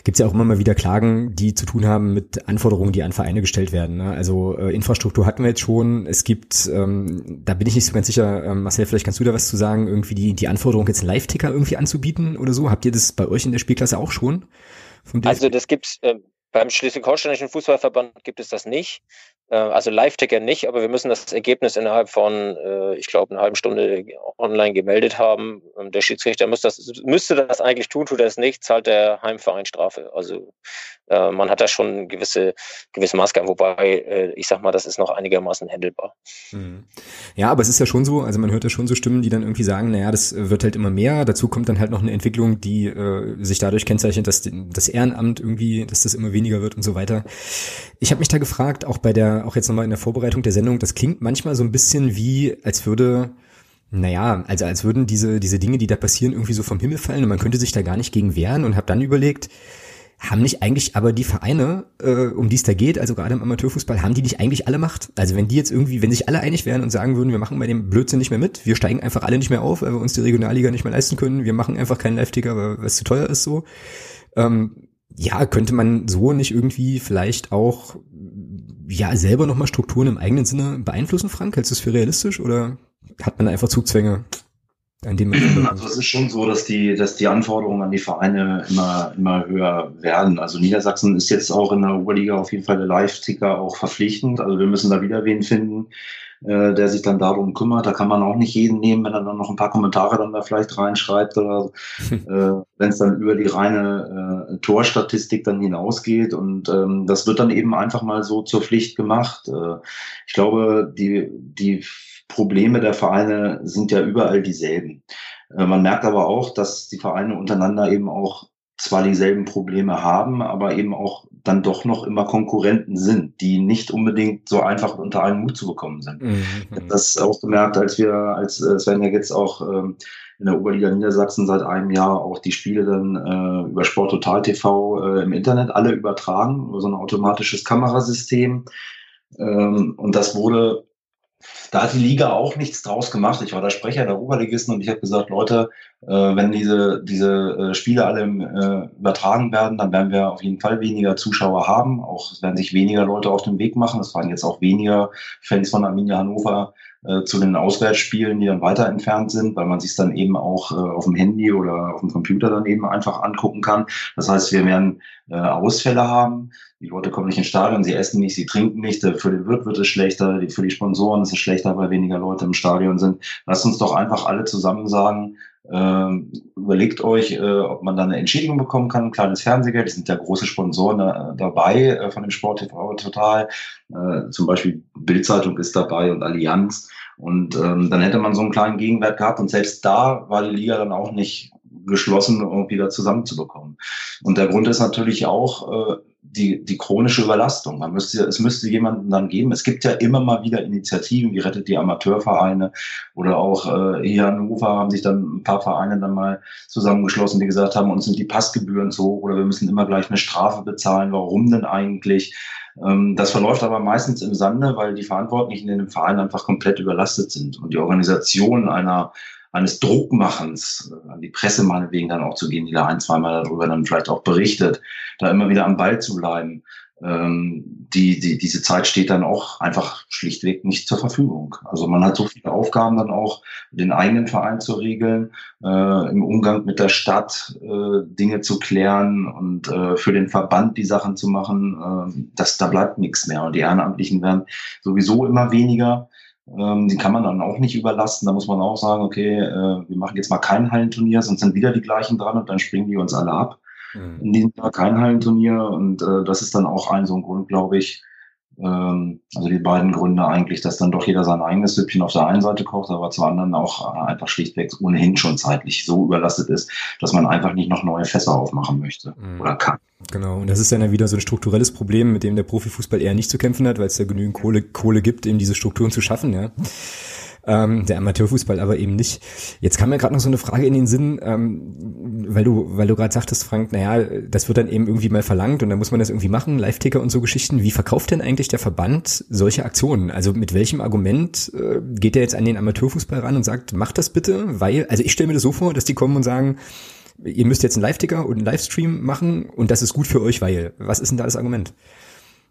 gibt es ja auch immer mal wieder Klagen, die zu tun haben mit Anforderungen, die an Vereine gestellt werden. Ne? Also äh, Infrastruktur hatten wir jetzt schon. Es gibt, ähm, da bin ich nicht so ganz sicher, ähm, Marcel, vielleicht kannst du da was zu sagen, irgendwie die, die Anforderung, jetzt einen Live-Ticker irgendwie anzubieten oder so. Habt ihr das bei euch in der Spielklasse auch schon? Also das gibt's äh, beim Schleswig-Holsteinischen Fußballverband gibt es das nicht. Äh, also Live-Ticker nicht, aber wir müssen das Ergebnis innerhalb von, äh, ich glaube, einer halben Stunde online gemeldet haben. Der Schiedsrichter muss das, müsste das eigentlich tun, tut er es nicht, zahlt der Heimverein Strafe. Also äh, man hat da schon gewisse, gewisse Maßgaben, wobei ich sag mal, das ist noch einigermaßen handelbar. Mhm. Ja, aber es ist ja schon so, also man hört ja schon so Stimmen, die dann irgendwie sagen, naja, das wird halt immer mehr. Dazu kommt dann halt noch eine Entwicklung, die äh, sich dadurch kennzeichnet, dass das Ehrenamt irgendwie, dass das immer weniger wird und so weiter. Ich habe mich da gefragt, auch bei der auch jetzt nochmal in der Vorbereitung der Sendung, das klingt manchmal so ein bisschen wie, als würde, naja, also als würden diese, diese Dinge, die da passieren, irgendwie so vom Himmel fallen und man könnte sich da gar nicht gegen wehren und habe dann überlegt, haben nicht eigentlich aber die Vereine, äh, um die es da geht, also gerade im Amateurfußball, haben die nicht eigentlich alle Macht? Also wenn die jetzt irgendwie, wenn sich alle einig wären und sagen würden, wir machen bei dem Blödsinn nicht mehr mit, wir steigen einfach alle nicht mehr auf, weil wir uns die Regionalliga nicht mehr leisten können, wir machen einfach keinen Live-Ticker, weil es zu teuer ist so. Ähm, ja, könnte man so nicht irgendwie vielleicht auch ja selber nochmal Strukturen im eigenen Sinne beeinflussen, Frank? Hältst du es für realistisch oder hat man einfach Zugzwänge? Also es ist schon so, dass die, dass die Anforderungen an die Vereine immer, immer höher werden. Also Niedersachsen ist jetzt auch in der Oberliga auf jeden Fall der Live-Ticker auch verpflichtend. Also wir müssen da wieder wen finden, äh, der sich dann darum kümmert. Da kann man auch nicht jeden nehmen, wenn er dann noch ein paar Kommentare dann da vielleicht reinschreibt oder äh, wenn es dann über die reine äh, Torstatistik dann hinausgeht. Und ähm, das wird dann eben einfach mal so zur Pflicht gemacht. Äh, ich glaube, die, die Probleme der Vereine sind ja überall dieselben. Äh, man merkt aber auch, dass die Vereine untereinander eben auch zwar dieselben Probleme haben, aber eben auch dann doch noch immer Konkurrenten sind, die nicht unbedingt so einfach unter einen Mut zu bekommen sind. Mhm. Das auch gemerkt, als wir, als äh, Sven ja jetzt auch ähm, in der Oberliga Niedersachsen seit einem Jahr auch die Spiele dann äh, über Sport Total TV äh, im Internet alle übertragen, über so ein automatisches Kamerasystem. Ähm, und das wurde da hat die Liga auch nichts draus gemacht. Ich war der Sprecher der Oberligisten und ich habe gesagt, Leute, äh, wenn diese, diese äh, Spiele alle äh, übertragen werden, dann werden wir auf jeden Fall weniger Zuschauer haben. Auch werden sich weniger Leute auf den Weg machen. Es waren jetzt auch weniger Fans von Arminia Hannover äh, zu den Auswärtsspielen, die dann weiter entfernt sind, weil man sich dann eben auch äh, auf dem Handy oder auf dem Computer dann eben einfach angucken kann. Das heißt, wir werden äh, Ausfälle haben. Die Leute kommen nicht ins Stadion, sie essen nicht, sie trinken nicht. Für den Wirt wird es schlechter, für die Sponsoren ist es schlechter, weil weniger Leute im Stadion sind. Lasst uns doch einfach alle zusammen sagen, überlegt euch, äh, ob man da eine Entschädigung bekommen kann, ein kleines Fernsehgeld. Es sind ja große Sponsoren da, dabei äh, von dem Sport TV total. Äh, zum Beispiel Bildzeitung ist dabei und Allianz. Und ähm, dann hätte man so einen kleinen Gegenwert gehabt. Und selbst da war die Liga dann auch nicht geschlossen, um wieder zusammenzubekommen. Und der Grund ist natürlich auch, äh, die, die chronische Überlastung. Man müsste, es müsste jemanden dann geben. Es gibt ja immer mal wieder Initiativen, wie rettet die Amateurvereine oder auch äh, hier Hannover haben sich dann ein paar Vereine dann mal zusammengeschlossen, die gesagt haben, uns sind die Passgebühren so oder wir müssen immer gleich eine Strafe bezahlen. Warum denn eigentlich? Ähm, das verläuft aber meistens im Sande, weil die Verantwortlichen in dem Verein einfach komplett überlastet sind und die Organisation einer eines Druckmachens, äh, an die Presse meinetwegen dann auch zu gehen, die da ein, zweimal darüber dann vielleicht auch berichtet, da immer wieder am Ball zu bleiben, ähm, die, die, diese Zeit steht dann auch einfach schlichtweg nicht zur Verfügung. Also man hat so viele Aufgaben dann auch, den eigenen Verein zu regeln, äh, im Umgang mit der Stadt äh, Dinge zu klären und äh, für den Verband die Sachen zu machen, äh, das, da bleibt nichts mehr. Und die Ehrenamtlichen werden sowieso immer weniger. Ähm, die kann man dann auch nicht überlasten. Da muss man auch sagen, okay, äh, wir machen jetzt mal kein Hallenturnier, sonst sind wieder die gleichen dran und dann springen die uns alle ab. Mhm. In diesem Jahr kein Hallenturnier und äh, das ist dann auch ein so ein Grund, glaube ich, also die beiden Gründe eigentlich, dass dann doch jeder sein eigenes Süppchen auf der einen Seite kocht, aber zum anderen auch äh, einfach schlichtweg ohnehin schon zeitlich so überlastet ist, dass man einfach nicht noch neue Fässer aufmachen möchte mhm. oder kann. Genau, und das ist dann ja wieder so ein strukturelles Problem, mit dem der Profifußball eher nicht zu kämpfen hat, weil es ja genügend Kohle, Kohle gibt, eben diese Strukturen zu schaffen, ja ähm, der Amateurfußball aber eben nicht. Jetzt kam mir gerade noch so eine Frage in den Sinn, ähm, weil du, weil du gerade sagtest, Frank, naja, das wird dann eben irgendwie mal verlangt und dann muss man das irgendwie machen, Live-Ticker und so Geschichten. Wie verkauft denn eigentlich der Verband solche Aktionen? Also mit welchem Argument äh, geht der jetzt an den Amateurfußball ran und sagt, macht das bitte? Weil, also ich stelle mir das so vor, dass die kommen und sagen, ihr müsst jetzt einen Live-Ticker und einen Livestream machen und das ist gut für euch, weil, was ist denn da das Argument?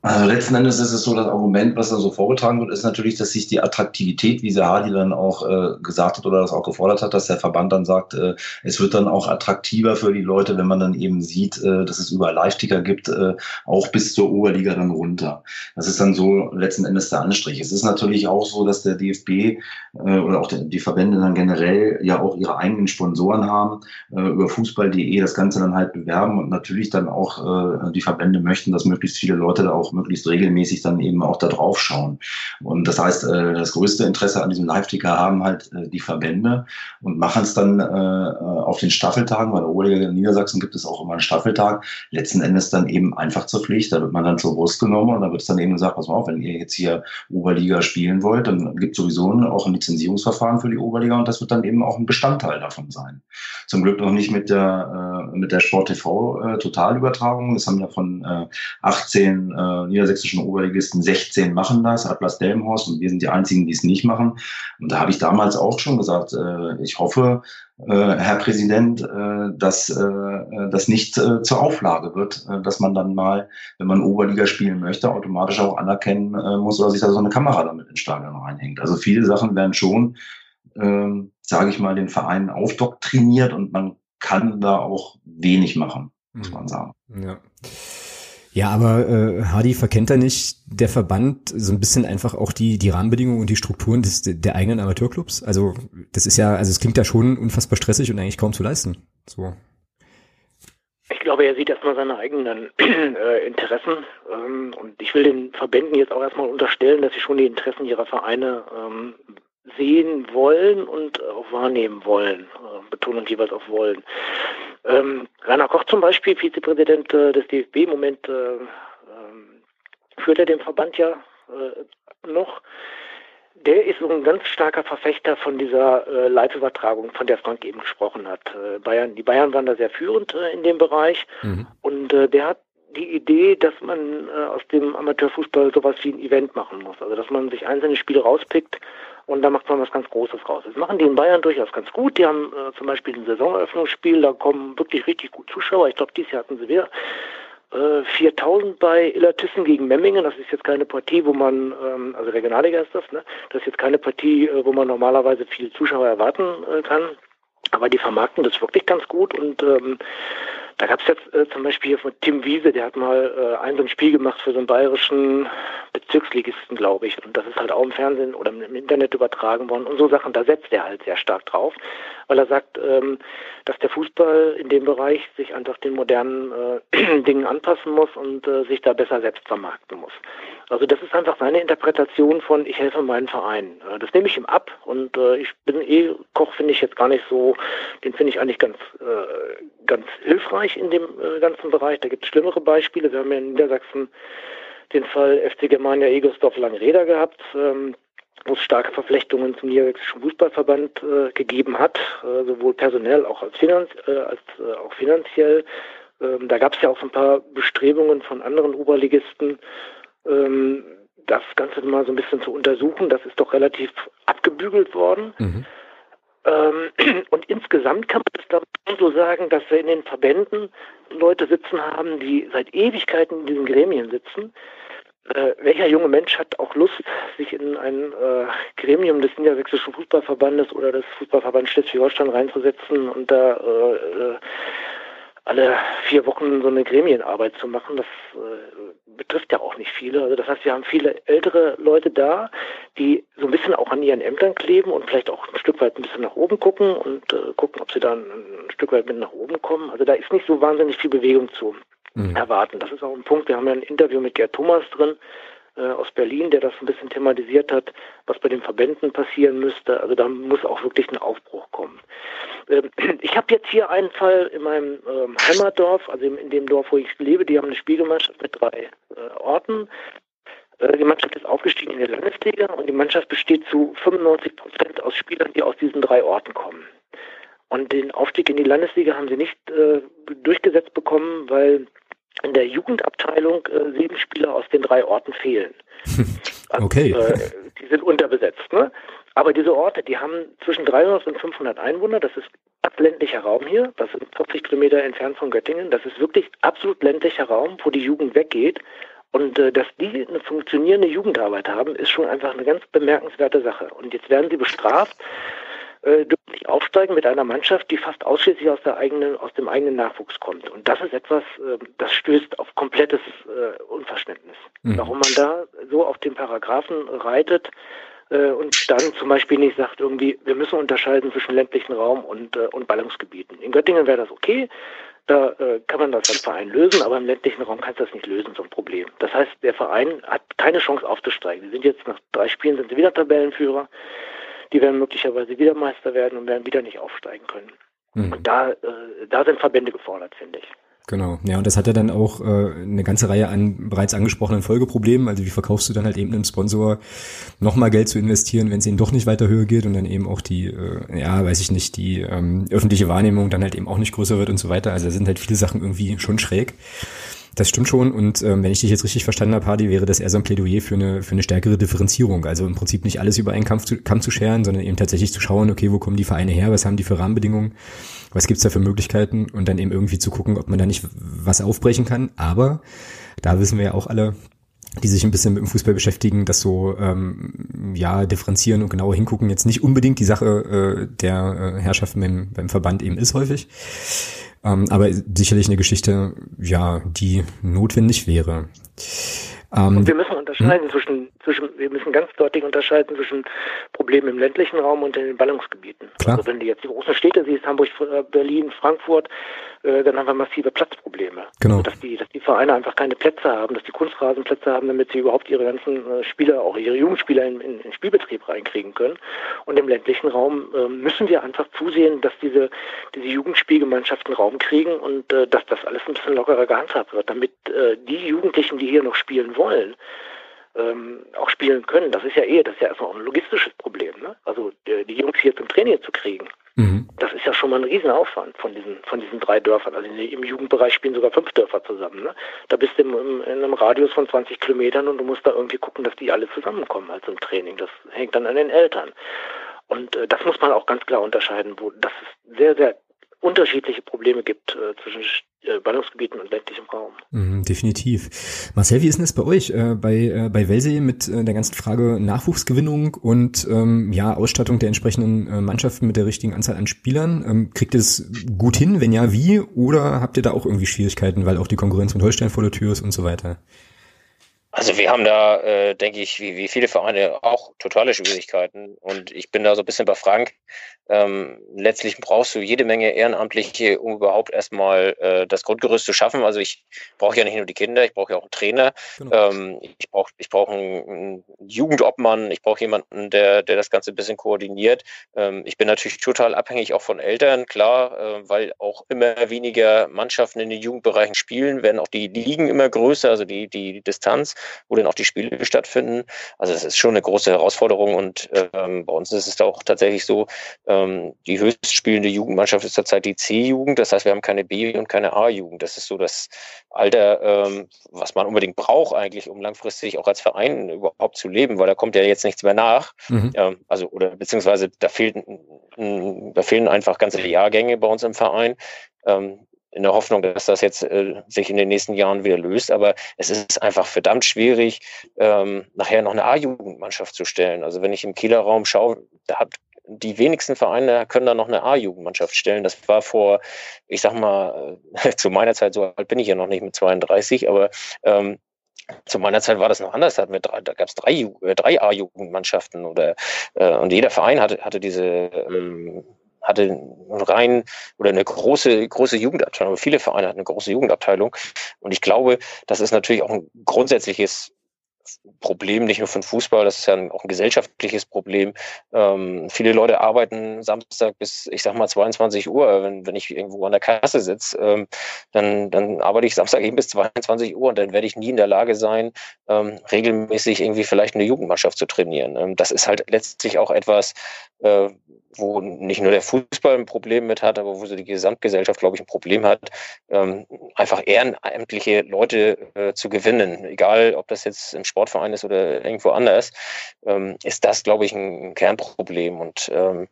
Also letzten Endes ist es so, das Argument, was da so vorgetragen wird, ist natürlich, dass sich die Attraktivität, wie sie Hardy dann auch äh, gesagt hat oder das auch gefordert hat, dass der Verband dann sagt, äh, es wird dann auch attraktiver für die Leute, wenn man dann eben sieht, äh, dass es überall Live-Ticker gibt, äh, auch bis zur Oberliga dann runter. Das ist dann so letzten Endes der Anstrich. Es ist natürlich auch so, dass der DFB äh, oder auch die Verbände dann generell ja auch ihre eigenen Sponsoren haben, äh, über fußball.de das Ganze dann halt bewerben und natürlich dann auch die Verbände möchten, dass möglichst viele Leute da auch möglichst regelmäßig dann eben auch da drauf schauen. Und das heißt, äh, das größte Interesse an diesem Live-Ticker haben halt äh, die Verbände und machen es dann äh, auf den Staffeltagen, weil der Oberliga in Niedersachsen gibt es auch immer einen Staffeltag, letzten Endes dann eben einfach zur Pflicht. Da wird man dann zur Brust genommen und da wird es dann eben gesagt, pass mal auf, wenn ihr jetzt hier Oberliga spielen wollt, dann gibt es sowieso auch ein Lizenzierungsverfahren für die Oberliga und das wird dann eben auch ein Bestandteil davon sein. Zum Glück noch nicht mit der, mit der Sport TV Totalübertragung. Das haben ja von 18 niedersächsischen Oberligisten 16 machen das, Atlas Delmenhorst, und wir sind die einzigen, die es nicht machen. Und da habe ich damals auch schon gesagt, äh, ich hoffe, äh, Herr Präsident, äh, dass äh, das nicht äh, zur Auflage wird, äh, dass man dann mal, wenn man Oberliga spielen möchte, automatisch auch anerkennen äh, muss oder sich da so eine Kamera damit ins Stadion reinhängt. Also viele Sachen werden schon, äh, sage ich mal, den Vereinen aufdoktriniert und man kann da auch wenig machen, muss hm. man sagen. Ja. Ja, aber äh, Hardy verkennt da nicht der Verband so ein bisschen einfach auch die die Rahmenbedingungen und die Strukturen des der eigenen Amateurclubs. Also das ist ja, also es klingt ja schon unfassbar stressig und eigentlich kaum zu leisten. So. Ich glaube, er sieht erstmal seine eigenen äh, Interessen ähm, und ich will den Verbänden jetzt auch erstmal unterstellen, dass sie schon die Interessen ihrer Vereine ähm, sehen wollen und auch wahrnehmen wollen. Äh, Betonung jeweils auf wollen. Ähm, Rainer Koch zum Beispiel, Vizepräsident äh, des DFB, im Moment äh, ähm, führt er den Verband ja äh, noch. Der ist so ein ganz starker Verfechter von dieser äh, Live-Übertragung, von der Frank eben gesprochen hat. Äh, Bayern, die Bayern waren da sehr führend äh, in dem Bereich mhm. und der hat die Idee, dass man aus dem Amateurfußball sowas wie ein Event machen muss. Also dass man sich einzelne Spiele rauspickt und da macht man was ganz Großes raus. Das machen die in Bayern durchaus ganz gut. Die haben äh, zum Beispiel ein Saisoneröffnungsspiel, da kommen wirklich richtig gut Zuschauer. Ich glaube, dieses Jahr hatten sie wieder äh, 4000 bei Illertissen gegen Memmingen. Das ist jetzt keine Partie, wo man, ähm, also Regionalliga ist das, ne? Das ist jetzt keine Partie, äh, wo man normalerweise viele Zuschauer erwarten äh, kann. Aber die vermarkten das wirklich ganz gut und ähm, da gab es jetzt äh, zum Beispiel hier von Tim Wiese, der hat mal äh, ein so ein Spiel gemacht für so einen bayerischen Bezirksligisten, glaube ich. Und das ist halt auch im Fernsehen oder im Internet übertragen worden. Und so Sachen, da setzt er halt sehr stark drauf, weil er sagt, ähm, dass der Fußball in dem Bereich sich einfach den modernen äh, Dingen anpassen muss und äh, sich da besser selbst vermarkten muss. Also das ist einfach seine Interpretation von ich helfe meinen Verein. Äh, das nehme ich ihm ab und ich bin eh Koch finde ich jetzt gar nicht so, den finde ich eigentlich ganz ganz hilfreich in dem ganzen Bereich. Da gibt es schlimmere Beispiele. Wir haben ja in Niedersachsen den Fall FC Germania Egersdorf Langreder gehabt. Ähm, wo es starke Verflechtungen zum niedersächsischen Fußballverband äh, gegeben hat, äh, sowohl personell auch als, finanz äh, als äh, auch finanziell. Ähm, da gab es ja auch so ein paar Bestrebungen von anderen Oberligisten, ähm, das Ganze mal so ein bisschen zu untersuchen. Das ist doch relativ abgebügelt worden. Mhm. Ähm, und insgesamt kann man das ich so sagen, dass wir in den Verbänden Leute sitzen haben, die seit Ewigkeiten in diesen Gremien sitzen. Äh, welcher junge Mensch hat auch Lust, sich in ein äh, Gremium des Niedersächsischen Fußballverbandes oder des Fußballverbands Schleswig-Holstein reinzusetzen und da äh, äh alle vier Wochen so eine Gremienarbeit zu machen, das äh, betrifft ja auch nicht viele. Also das heißt, wir haben viele ältere Leute da, die so ein bisschen auch an ihren Ämtern kleben und vielleicht auch ein Stück weit ein bisschen nach oben gucken und äh, gucken, ob sie dann ein Stück weit mit nach oben kommen. Also da ist nicht so wahnsinnig viel Bewegung zu mhm. erwarten. Das ist auch ein Punkt. Wir haben ja ein Interview mit Gerd Thomas drin, aus Berlin, der das ein bisschen thematisiert hat, was bei den Verbänden passieren müsste. Also da muss auch wirklich ein Aufbruch kommen. Ähm, ich habe jetzt hier einen Fall in meinem ähm, Heimatdorf, also in, dem Dorf, wo ich lebe. Die haben eine Spielgemeinschaft mit drei äh, Orten. Äh, die Mannschaft ist aufgestiegen in die Landesliga und die Mannschaft besteht zu 95 Prozent aus Spielern, die aus diesen drei Orten kommen. Und den Aufstieg in die Landesliga haben sie nicht äh, durchgesetzt bekommen, weil in der Jugendabteilung äh, sieben Spieler aus den drei Orten fehlen. Also, okay. Äh, die sind unterbesetzt. Ne? Aber diese Orte, die haben zwischen 300 und 500 Einwohner. Das ist ländlicher Raum hier. Das sind 40 Kilometer entfernt von Göttingen. Das ist wirklich absolut ländlicher Raum, wo die Jugend weggeht. Und äh, dass die eine funktionierende Jugendarbeit haben, ist schon einfach eine ganz bemerkenswerte Sache. Und jetzt werden sie bestraft äh, dürfen nicht aufsteigen mit einer Mannschaft, die fast ausschließlich aus, der eigenen, aus dem eigenen Nachwuchs kommt. Und das ist etwas, äh, das stößt auf komplettes äh, Unverständnis. Mhm. Warum man da so auf den Paragraphen reitet äh, und dann zum Beispiel nicht sagt, irgendwie, wir müssen unterscheiden zwischen ländlichen Raum und, äh, und Ballungsgebieten. In Göttingen wäre das okay. Da kann man das als Verein lösen, aber im ländlichen Raum kannst du das nicht lösen, so ein Problem. Das heißt, der Verein hat keine Chance aufzusteigen. Sie sind jetzt nach drei Spielen sind sie wieder Tabellenführer die werden möglicherweise wieder Meister werden und werden wieder nicht aufsteigen können. Mhm. Und da, äh, da sind Verbände gefordert, finde ich. Genau, ja, und das hat ja dann auch äh, eine ganze Reihe an bereits angesprochenen Folgeproblemen. Also wie verkaufst du dann halt eben einem Sponsor nochmal Geld zu investieren, wenn es ihnen doch nicht weiter höher geht und dann eben auch die, äh, ja, weiß ich nicht, die ähm, öffentliche Wahrnehmung dann halt eben auch nicht größer wird und so weiter. Also da sind halt viele Sachen irgendwie schon schräg. Das stimmt schon. Und ähm, wenn ich dich jetzt richtig verstanden habe, Hardy, wäre das eher so ein Plädoyer für eine, für eine stärkere Differenzierung. Also im Prinzip nicht alles über einen Kampf zu, Kampf zu scheren, sondern eben tatsächlich zu schauen, okay, wo kommen die Vereine her, was haben die für Rahmenbedingungen, was gibt's da für Möglichkeiten und dann eben irgendwie zu gucken, ob man da nicht was aufbrechen kann. Aber da wissen wir ja auch alle, die sich ein bisschen mit dem Fußball beschäftigen, dass so ähm, ja differenzieren und genauer hingucken jetzt nicht unbedingt die Sache äh, der äh, Herrschaften beim, beim Verband eben ist häufig. Ähm, aber sicherlich eine Geschichte, ja, die notwendig wäre. Ähm, und wir müssen unterscheiden hm? zwischen, zwischen, wir müssen ganz deutlich unterscheiden zwischen Problemen im ländlichen Raum und in den Ballungsgebieten. Klar. Also wenn du jetzt die großen Städte siehst, Hamburg, Berlin, Frankfurt, äh, dann haben wir massive Platzprobleme. Genau. Also dass die, dass die Vereine einfach keine Plätze haben, dass die Kunstrasenplätze haben, damit sie überhaupt ihre ganzen äh, Spieler, auch ihre Jugendspieler in, in, in Spielbetrieb reinkriegen können. Und im ländlichen Raum äh, müssen wir einfach zusehen, dass diese, diese Jugendspielgemeinschaften Raum kriegen und äh, dass das alles ein bisschen lockerer gehandhabt wird, damit äh, die Jugendlichen, die hier noch spielen wollen, ähm, auch spielen können. Das ist ja eh, das ist ja erstmal auch ein logistisches Problem. Ne? Also die, die Jungs hier zum Training zu kriegen. Mhm. Das ist ja schon mal ein Riesenaufwand von diesen, von diesen drei Dörfern. Also im Jugendbereich spielen sogar fünf Dörfer zusammen. Ne? Da bist du im, in einem Radius von 20 Kilometern und du musst da irgendwie gucken, dass die alle zusammenkommen als im Training. Das hängt dann an den Eltern. Und äh, das muss man auch ganz klar unterscheiden, wo das sehr, sehr unterschiedliche Probleme gibt äh, zwischen Ballungsgebieten und ländlichem Raum. Mhm, definitiv. Marcel, wie ist denn das bei euch? Äh, bei, äh, bei Welsee mit äh, der ganzen Frage Nachwuchsgewinnung und ähm, ja, Ausstattung der entsprechenden äh, Mannschaften mit der richtigen Anzahl an Spielern. Ähm, kriegt ihr es gut hin? Wenn ja, wie? Oder habt ihr da auch irgendwie Schwierigkeiten, weil auch die Konkurrenz mit Holstein vor der Tür ist und so weiter? Also wir haben da, äh, denke ich, wie, wie viele Vereine auch totale Schwierigkeiten. Und ich bin da so ein bisschen bei Frank. Ähm, letztlich brauchst du jede Menge Ehrenamtliche, um überhaupt erstmal äh, das Grundgerüst zu schaffen. Also ich brauche ja nicht nur die Kinder, ich brauche ja auch einen Trainer. Genau. Ähm, ich brauche ich brauch einen, einen Jugendobmann, ich brauche jemanden, der, der das Ganze ein bisschen koordiniert. Ähm, ich bin natürlich total abhängig auch von Eltern, klar, äh, weil auch immer weniger Mannschaften in den Jugendbereichen spielen, werden auch die Ligen immer größer, also die, die Distanz. Wo dann auch die Spiele stattfinden. Also das ist schon eine große Herausforderung und ähm, bei uns ist es auch tatsächlich so, ähm, die höchst spielende Jugendmannschaft ist zurzeit die C-Jugend. Das heißt, wir haben keine B- und keine A-Jugend. Das ist so das Alter, ähm, was man unbedingt braucht eigentlich, um langfristig auch als Verein überhaupt zu leben, weil da kommt ja jetzt nichts mehr nach. Mhm. Ähm, also oder beziehungsweise da fehlt, da fehlen einfach ganze Jahrgänge bei uns im Verein. Ähm, in der Hoffnung, dass das jetzt äh, sich in den nächsten Jahren wieder löst. Aber es ist einfach verdammt schwierig, ähm, nachher noch eine A-Jugendmannschaft zu stellen. Also wenn ich im Kieler Raum schaue, da hat die wenigsten Vereine können da noch eine A-Jugendmannschaft stellen. Das war vor, ich sag mal, zu meiner Zeit, so alt bin ich ja noch nicht mit 32, aber ähm, zu meiner Zeit war das noch anders. Da, da gab es drei, äh, drei A-Jugendmannschaften oder äh, und jeder Verein hatte, hatte diese ähm, hatte rein oder eine große, große Jugendabteilung. Viele Vereine hatten eine große Jugendabteilung. Und ich glaube, das ist natürlich auch ein grundsätzliches Problem, nicht nur für den Fußball, das ist ja auch ein gesellschaftliches Problem. Ähm, viele Leute arbeiten Samstag bis, ich sag mal, 22 Uhr. Wenn, wenn ich irgendwo an der Kasse sitze, ähm, dann, dann arbeite ich Samstag eben bis 22 Uhr und dann werde ich nie in der Lage sein, ähm, regelmäßig irgendwie vielleicht eine Jugendmannschaft zu trainieren. Ähm, das ist halt letztlich auch etwas, äh, wo nicht nur der Fußball ein Problem mit hat, aber wo so die Gesamtgesellschaft, glaube ich, ein Problem hat, ähm, einfach ehrenamtliche Leute äh, zu gewinnen. Egal, ob das jetzt im Sportverein ist oder irgendwo anders, ähm, ist das, glaube ich, ein, Kernproblem. Und ähm,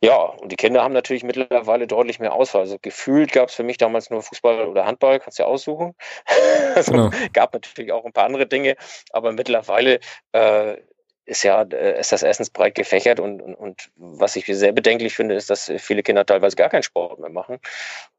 ja, und die Kinder haben natürlich mittlerweile deutlich mehr Auswahl. Also gefühlt gab es für mich damals nur Fußball oder Handball, kannst du ja aussuchen. also genau. gab natürlich auch ein paar andere Dinge, aber mittlerweile äh, ist ja, äh, ist das erstens breit gefächert und, und, und was ich sehr bedenklich finde, ist, dass viele Kinder teilweise gar keinen Sport mehr machen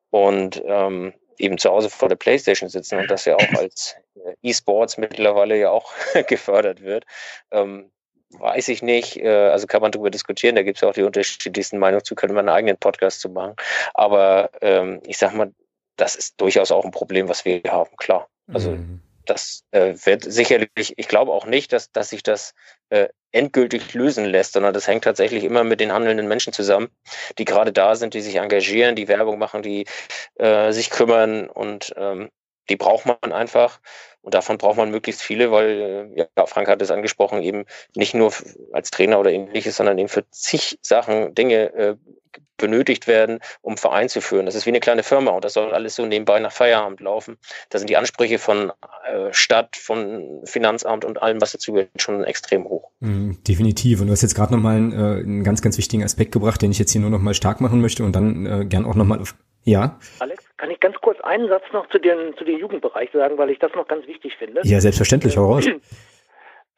und ähm, eben zu Hause vor der Playstation sitzen und das ja auch als äh, E-Sports mittlerweile ja auch gefördert wird. Ähm, weiß ich nicht, äh, also kann man darüber diskutieren, da gibt es ja auch die unterschiedlichsten Meinungen zu, können wir einen eigenen Podcast zu machen. Aber ähm, ich sag mal, das ist durchaus auch ein Problem, was wir haben, klar. Also mhm das äh, wird sicherlich, ich glaube auch nicht, dass, dass sich das äh, endgültig lösen lässt, sondern das hängt tatsächlich immer mit den handelnden Menschen zusammen, die gerade da sind, die sich engagieren, die Werbung machen, die äh, sich kümmern und ähm, die braucht man einfach. Und davon braucht man möglichst viele, weil, äh, ja, Frank hat es angesprochen, eben nicht nur als Trainer oder ähnliches, sondern eben für zig Sachen, Dinge äh, benötigt werden, um Verein zu führen. Das ist wie eine kleine Firma und das soll alles so nebenbei nach Feierabend laufen. Da sind die Ansprüche von äh, Stadt, von Finanzamt und allem, was dazu gehört, schon extrem hoch. Mm, definitiv. Und du hast jetzt gerade nochmal einen, äh, einen ganz, ganz wichtigen Aspekt gebracht, den ich jetzt hier nur nochmal stark machen möchte und dann äh, gern auch nochmal auf. Ja. Alex, kann ich ganz kurz einen Satz noch zu den, zu den Jugendbereich sagen, weil ich das noch ganz wichtig finde? Ja, selbstverständlich, hau raus.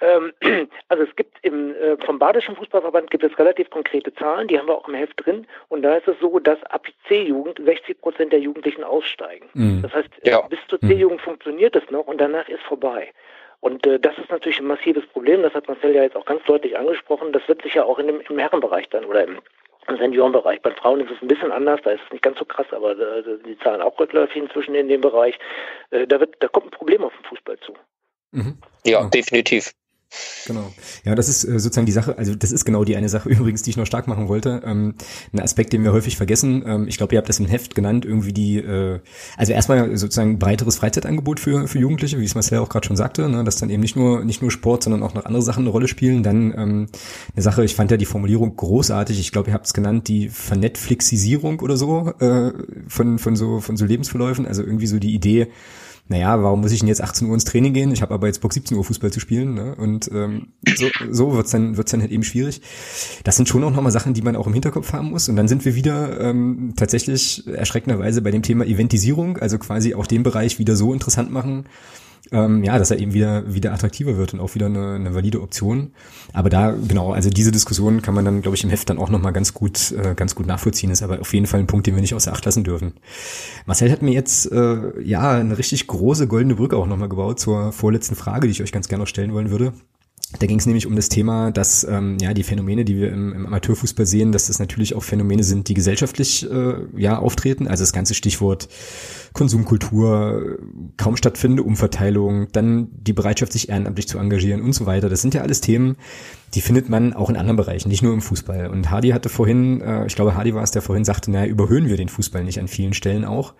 Ähm, also es gibt im, äh, vom Badischen Fußballverband gibt es relativ konkrete Zahlen, die haben wir auch im Heft drin. Und da ist es so, dass ab C-Jugend 60 Prozent der Jugendlichen aussteigen. Mhm. Das heißt, ja. bis zur mhm. C-Jugend funktioniert es noch und danach ist vorbei. Und äh, das ist natürlich ein massives Problem, das hat Marcel ja jetzt auch ganz deutlich angesprochen. Das wird sich ja auch in dem, im Herrenbereich dann oder im, im Seniorenbereich. Bei Frauen ist es ein bisschen anders, da ist es nicht ganz so krass, aber äh, die Zahlen auch rückläufig inzwischen in dem Bereich. Äh, da, wird, da kommt ein Problem auf den Fußball zu. Mhm. Ja, definitiv. Genau. Ja, das ist äh, sozusagen die Sache, also das ist genau die eine Sache übrigens, die ich noch stark machen wollte. Ähm, ein Aspekt, den wir häufig vergessen, ähm, ich glaube, ihr habt das im Heft genannt, irgendwie die, äh, also erstmal sozusagen breiteres Freizeitangebot für, für Jugendliche, wie es Marcel auch gerade schon sagte, ne, dass dann eben nicht nur, nicht nur Sport, sondern auch noch andere Sachen eine Rolle spielen. Dann ähm, eine Sache, ich fand ja die Formulierung großartig, ich glaube, ihr habt es genannt, die Vernetflixisierung oder so äh, von, von so von so Lebensverläufen, also irgendwie so die Idee, naja, warum muss ich denn jetzt 18 Uhr ins Training gehen? Ich habe aber jetzt Bock 17 Uhr Fußball zu spielen. Ne? Und ähm, so, so wird's dann wird's dann halt eben schwierig. Das sind schon auch nochmal Sachen, die man auch im Hinterkopf haben muss. Und dann sind wir wieder ähm, tatsächlich erschreckenderweise bei dem Thema Eventisierung, also quasi auch den Bereich wieder so interessant machen, ähm, ja, dass er eben wieder wieder attraktiver wird und auch wieder eine, eine valide Option. Aber da genau, also diese Diskussion kann man dann, glaube ich, im Heft dann auch noch mal ganz gut äh, ganz gut nachvollziehen. Ist aber auf jeden Fall ein Punkt, den wir nicht außer Acht lassen dürfen. Marcel hat mir jetzt äh, ja eine richtig große goldene Brücke auch noch mal gebaut zur vorletzten Frage, die ich euch ganz gerne noch stellen wollen würde. Da ging es nämlich um das Thema, dass ähm, ja die Phänomene, die wir im, im Amateurfußball sehen, dass das natürlich auch Phänomene sind, die gesellschaftlich äh, ja auftreten. Also das ganze Stichwort Konsumkultur kaum stattfindende Umverteilung, dann die Bereitschaft, sich ehrenamtlich zu engagieren und so weiter. Das sind ja alles Themen, die findet man auch in anderen Bereichen, nicht nur im Fußball. Und Hardy hatte vorhin, äh, ich glaube, Hardy war es, der vorhin sagte, naja, überhöhen wir den Fußball nicht an vielen Stellen auch.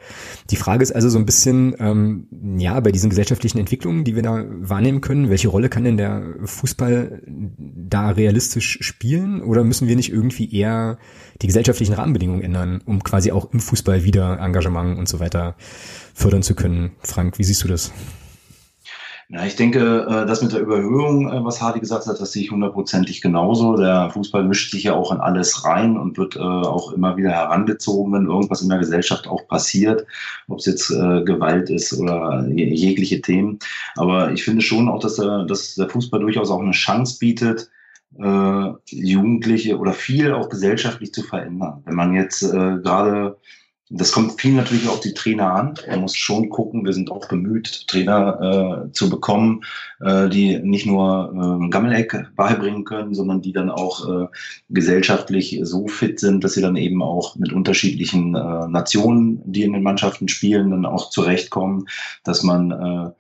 Die Frage ist also so ein bisschen, ähm, ja, bei diesen gesellschaftlichen Entwicklungen, die wir da wahrnehmen können, welche Rolle kann denn der Fußball da realistisch spielen? Oder müssen wir nicht irgendwie eher die gesellschaftlichen Rahmenbedingungen ändern, um quasi auch im Fußball wieder Engagement und so weiter fördern zu können? Frank, wie siehst du das? Ja, ich denke, äh, das mit der Überhöhung, äh, was Hardy gesagt hat, das sehe ich hundertprozentig genauso. Der Fußball mischt sich ja auch in alles rein und wird äh, auch immer wieder herangezogen, wenn irgendwas in der Gesellschaft auch passiert, ob es jetzt Gewalt ist oder jegliche Themen. Aber ich finde schon auch, dass der, dass der Fußball durchaus auch eine Chance bietet, Jugendliche oder viel auch gesellschaftlich zu verändern. Wenn man jetzt gerade das kommt viel natürlich auf die Trainer an. Man muss schon gucken, wir sind auch bemüht, Trainer äh, zu bekommen, äh, die nicht nur äh, Gammeleck beibringen können, sondern die dann auch äh, gesellschaftlich so fit sind, dass sie dann eben auch mit unterschiedlichen äh, Nationen, die in den Mannschaften spielen, dann auch zurechtkommen, dass man äh,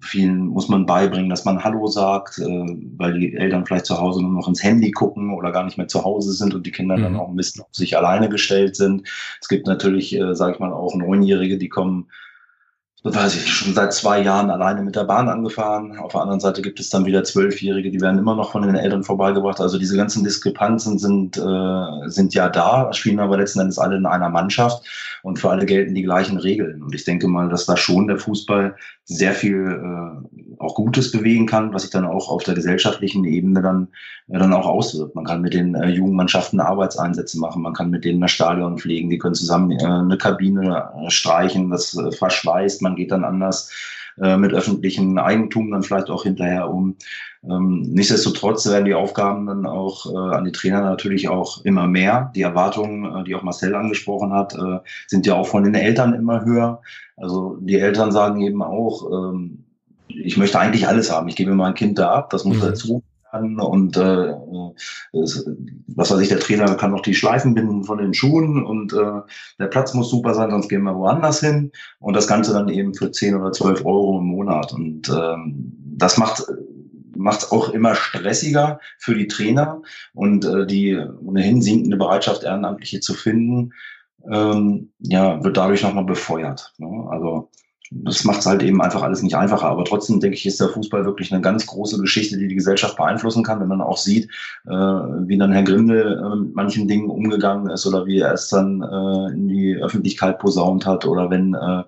vielen muss man beibringen, dass man Hallo sagt, äh, weil die Eltern vielleicht zu Hause nur noch ins Handy gucken oder gar nicht mehr zu Hause sind und die Kinder mhm. dann auch ein bisschen auf sich alleine gestellt sind. Es gibt natürlich, äh, sage ich mal, auch Neunjährige, die kommen weiß ich, schon seit zwei Jahren alleine mit der Bahn angefahren. Auf der anderen Seite gibt es dann wieder Zwölfjährige, die werden immer noch von den Eltern vorbeigebracht. Also diese ganzen Diskrepanzen sind, äh, sind ja da, spielen aber letzten Endes alle in einer Mannschaft und für alle gelten die gleichen Regeln. Und ich denke mal, dass da schon der Fußball sehr viel äh, auch Gutes bewegen kann, was sich dann auch auf der gesellschaftlichen Ebene dann, äh, dann auch auswirkt. Man kann mit den äh, Jugendmannschaften Arbeitseinsätze machen, man kann mit denen das Stadion pflegen, die können zusammen äh, eine Kabine äh, streichen, das äh, verschweißt, man geht dann anders äh, mit öffentlichem Eigentum dann vielleicht auch hinterher um. Ähm, nichtsdestotrotz werden die Aufgaben dann auch äh, an die Trainer natürlich auch immer mehr. Die Erwartungen, äh, die auch Marcel angesprochen hat, äh, sind ja auch von den Eltern immer höher. Also die Eltern sagen eben auch, ähm, ich möchte eigentlich alles haben. Ich gebe mein Kind da ab, das muss mhm. dazu und äh, das, was weiß ich, der Trainer kann noch die Schleifen binden von den Schuhen und äh, der Platz muss super sein, sonst gehen wir woanders hin und das Ganze dann eben für 10 oder 12 Euro im Monat und ähm, das macht macht es auch immer stressiger für die Trainer und äh, die ohnehin sinkende Bereitschaft, Ehrenamtliche zu finden, ähm, ja, wird dadurch nochmal befeuert. Ne? Also das macht es halt eben einfach alles nicht einfacher. Aber trotzdem denke ich, ist der Fußball wirklich eine ganz große Geschichte, die die Gesellschaft beeinflussen kann, wenn man auch sieht, äh, wie dann Herr Grindel äh, mit manchen Dingen umgegangen ist oder wie er es dann äh, in die Öffentlichkeit posaunt hat oder wenn äh,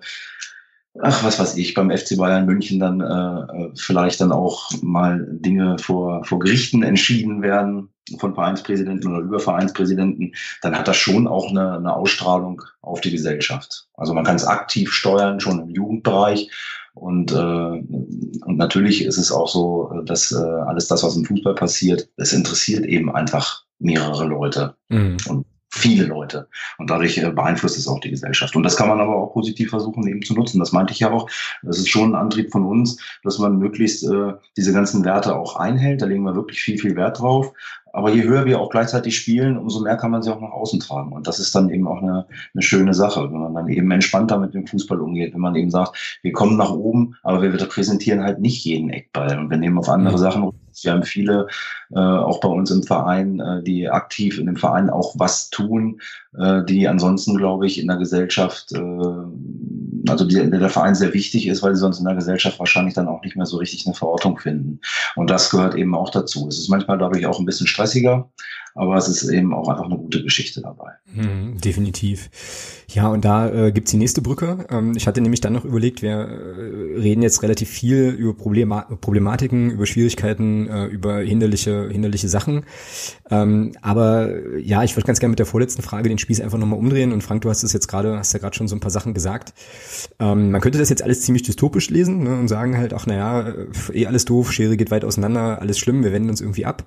ach, was weiß ich, beim FC Bayern München dann äh, vielleicht dann auch mal Dinge vor, vor Gerichten entschieden werden von Vereinspräsidenten oder über Vereinspräsidenten, dann hat das schon auch eine, eine Ausstrahlung auf die Gesellschaft. Also man kann es aktiv steuern, schon im Jugendbereich. Und, äh, und natürlich ist es auch so, dass äh, alles das, was im Fußball passiert, es interessiert eben einfach mehrere Leute. Mhm. Und viele Leute. Und dadurch äh, beeinflusst es auch die Gesellschaft. Und das kann man aber auch positiv versuchen, eben zu nutzen. Das meinte ich ja auch. Das ist schon ein Antrieb von uns, dass man möglichst äh, diese ganzen Werte auch einhält. Da legen wir wirklich viel, viel Wert drauf. Aber je höher wir auch gleichzeitig spielen, umso mehr kann man sie auch nach außen tragen. Und das ist dann eben auch eine, eine schöne Sache, wenn man dann eben entspannter mit dem Fußball umgeht, wenn man eben sagt, wir kommen nach oben, aber wir repräsentieren halt nicht jeden Eckball und wir nehmen auf andere mhm. Sachen. Wir haben viele, äh, auch bei uns im Verein, äh, die aktiv in dem Verein auch was tun, äh, die ansonsten, glaube ich, in der Gesellschaft, äh, also die, der Verein sehr wichtig ist, weil sie sonst in der Gesellschaft wahrscheinlich dann auch nicht mehr so richtig eine Verortung finden. Und das gehört eben auch dazu. Es ist manchmal dadurch auch ein bisschen stressiger, aber es ist eben auch einfach eine gute Geschichte dabei. Hm, definitiv. Ja, und da äh, gibt's die nächste Brücke. Ähm, ich hatte nämlich dann noch überlegt, wir äh, reden jetzt relativ viel über Problema Problematiken, über Schwierigkeiten, äh, über hinderliche, hinderliche Sachen. Ähm, aber ja, ich würde ganz gerne mit der vorletzten Frage den Spieß einfach nochmal umdrehen. Und Frank, du hast es jetzt gerade, hast ja gerade schon so ein paar Sachen gesagt. Ähm, man könnte das jetzt alles ziemlich dystopisch lesen ne, und sagen halt, ach naja, äh, eh alles doof, Schere geht weit auseinander, alles schlimm, wir wenden uns irgendwie ab.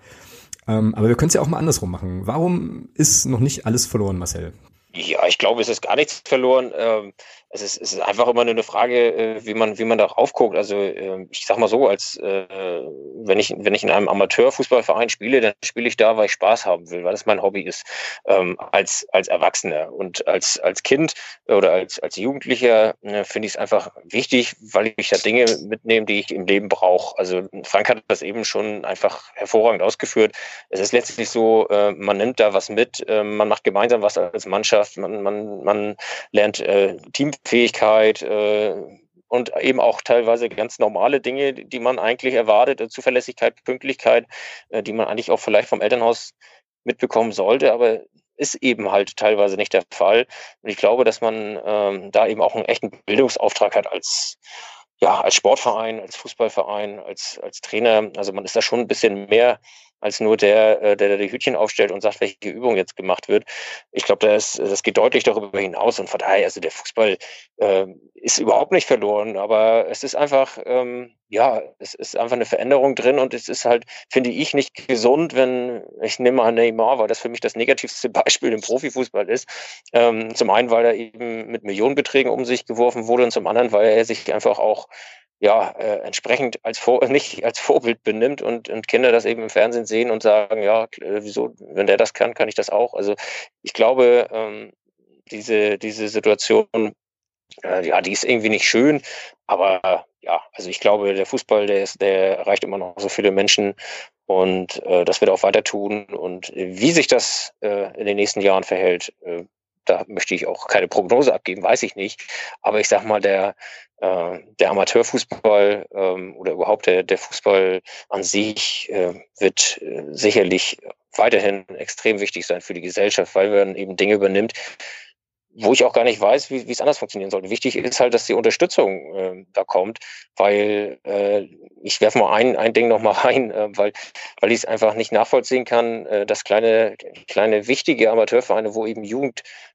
Ähm, aber wir können es ja auch mal andersrum machen. Warum ist noch nicht alles verloren, Marcel? Ja, ich glaube, es ist gar nichts verloren. Ähm, es ist, es ist einfach immer nur eine Frage, äh, wie man, wie man darauf guckt. Also ähm, ich sag mal so, als äh, wenn ich, wenn ich in einem Amateurfußballverein spiele, dann spiele ich da, weil ich Spaß haben will, weil das mein Hobby ist, ähm, als, als Erwachsener. Und als, als Kind oder als, als Jugendlicher äh, finde ich es einfach wichtig, weil ich da Dinge mitnehme, die ich im Leben brauche. Also Frank hat das eben schon einfach hervorragend ausgeführt. Es ist letztlich so, man nimmt da was mit, man macht gemeinsam was als Mannschaft man, man, man lernt äh, Teamfähigkeit äh, und eben auch teilweise ganz normale Dinge, die man eigentlich erwartet, äh, Zuverlässigkeit, Pünktlichkeit, äh, die man eigentlich auch vielleicht vom Elternhaus mitbekommen sollte, aber ist eben halt teilweise nicht der Fall. Und ich glaube, dass man ähm, da eben auch einen echten Bildungsauftrag hat als ja, als Sportverein, als Fußballverein, als, als Trainer. Also man ist da schon ein bisschen mehr als nur der, äh, der, der die Hütchen aufstellt und sagt, welche Übung jetzt gemacht wird. Ich glaube, das, das geht deutlich darüber hinaus und von daher, also der Fußball äh, ist überhaupt nicht verloren, aber es ist einfach, ähm, ja, es ist einfach eine Veränderung drin und es ist halt, finde ich, nicht gesund, wenn, ich nehme mal Neymar, weil das für mich das negativste Beispiel im Profifußball ist. Ähm, zum einen, weil er eben mit Millionenbeträgen um sich geworfen wurde und zum anderen, weil er sich einfach auch ja, äh, entsprechend als Vor nicht als Vorbild benimmt und, und Kinder das eben im Fernsehen sehen und sagen, ja, äh, wieso, wenn der das kann, kann ich das auch. Also ich glaube, ähm, diese, diese Situation, äh, ja, die ist irgendwie nicht schön, aber ja, also ich glaube, der Fußball, der ist, der erreicht immer noch so viele Menschen und äh, das wird auch weiter tun. Und wie sich das äh, in den nächsten Jahren verhält, äh, da möchte ich auch keine Prognose abgeben, weiß ich nicht. Aber ich sag mal, der, der Amateurfußball ähm, oder überhaupt der, der Fußball an sich äh, wird äh, sicherlich weiterhin extrem wichtig sein für die Gesellschaft, weil man eben Dinge übernimmt, wo ich auch gar nicht weiß, wie, es anders funktionieren sollte. Wichtig ist halt, dass die Unterstützung äh, da kommt, weil äh, ich werfe mal ein, ein Ding nochmal rein, äh, weil, weil ich es einfach nicht nachvollziehen kann, äh, dass kleine, kleine wichtige Amateurvereine, wo eben Jugend äh,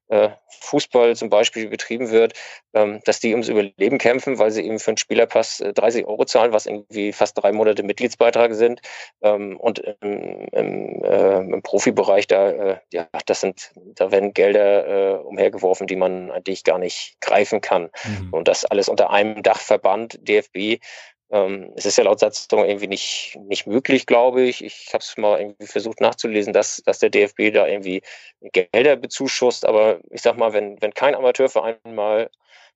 Fußball zum Beispiel betrieben wird, ähm, dass die ums Überleben kämpfen, weil sie eben für einen Spielerpass äh, 30 Euro zahlen, was irgendwie fast drei Monate Mitgliedsbeitrag sind. Ähm, und im, im, äh, im Profibereich da, äh, ja, das sind, da werden Gelder äh, umhergeworfen, die man eigentlich gar nicht greifen kann. Mhm. Und das alles unter einem Dachverband DFB ähm, es ist ja laut Satzung irgendwie nicht, nicht möglich, glaube ich. Ich habe es mal irgendwie versucht nachzulesen, dass, dass der DFB da irgendwie Gelder bezuschusst. Aber ich sag mal, wenn, wenn kein Amateurverein mal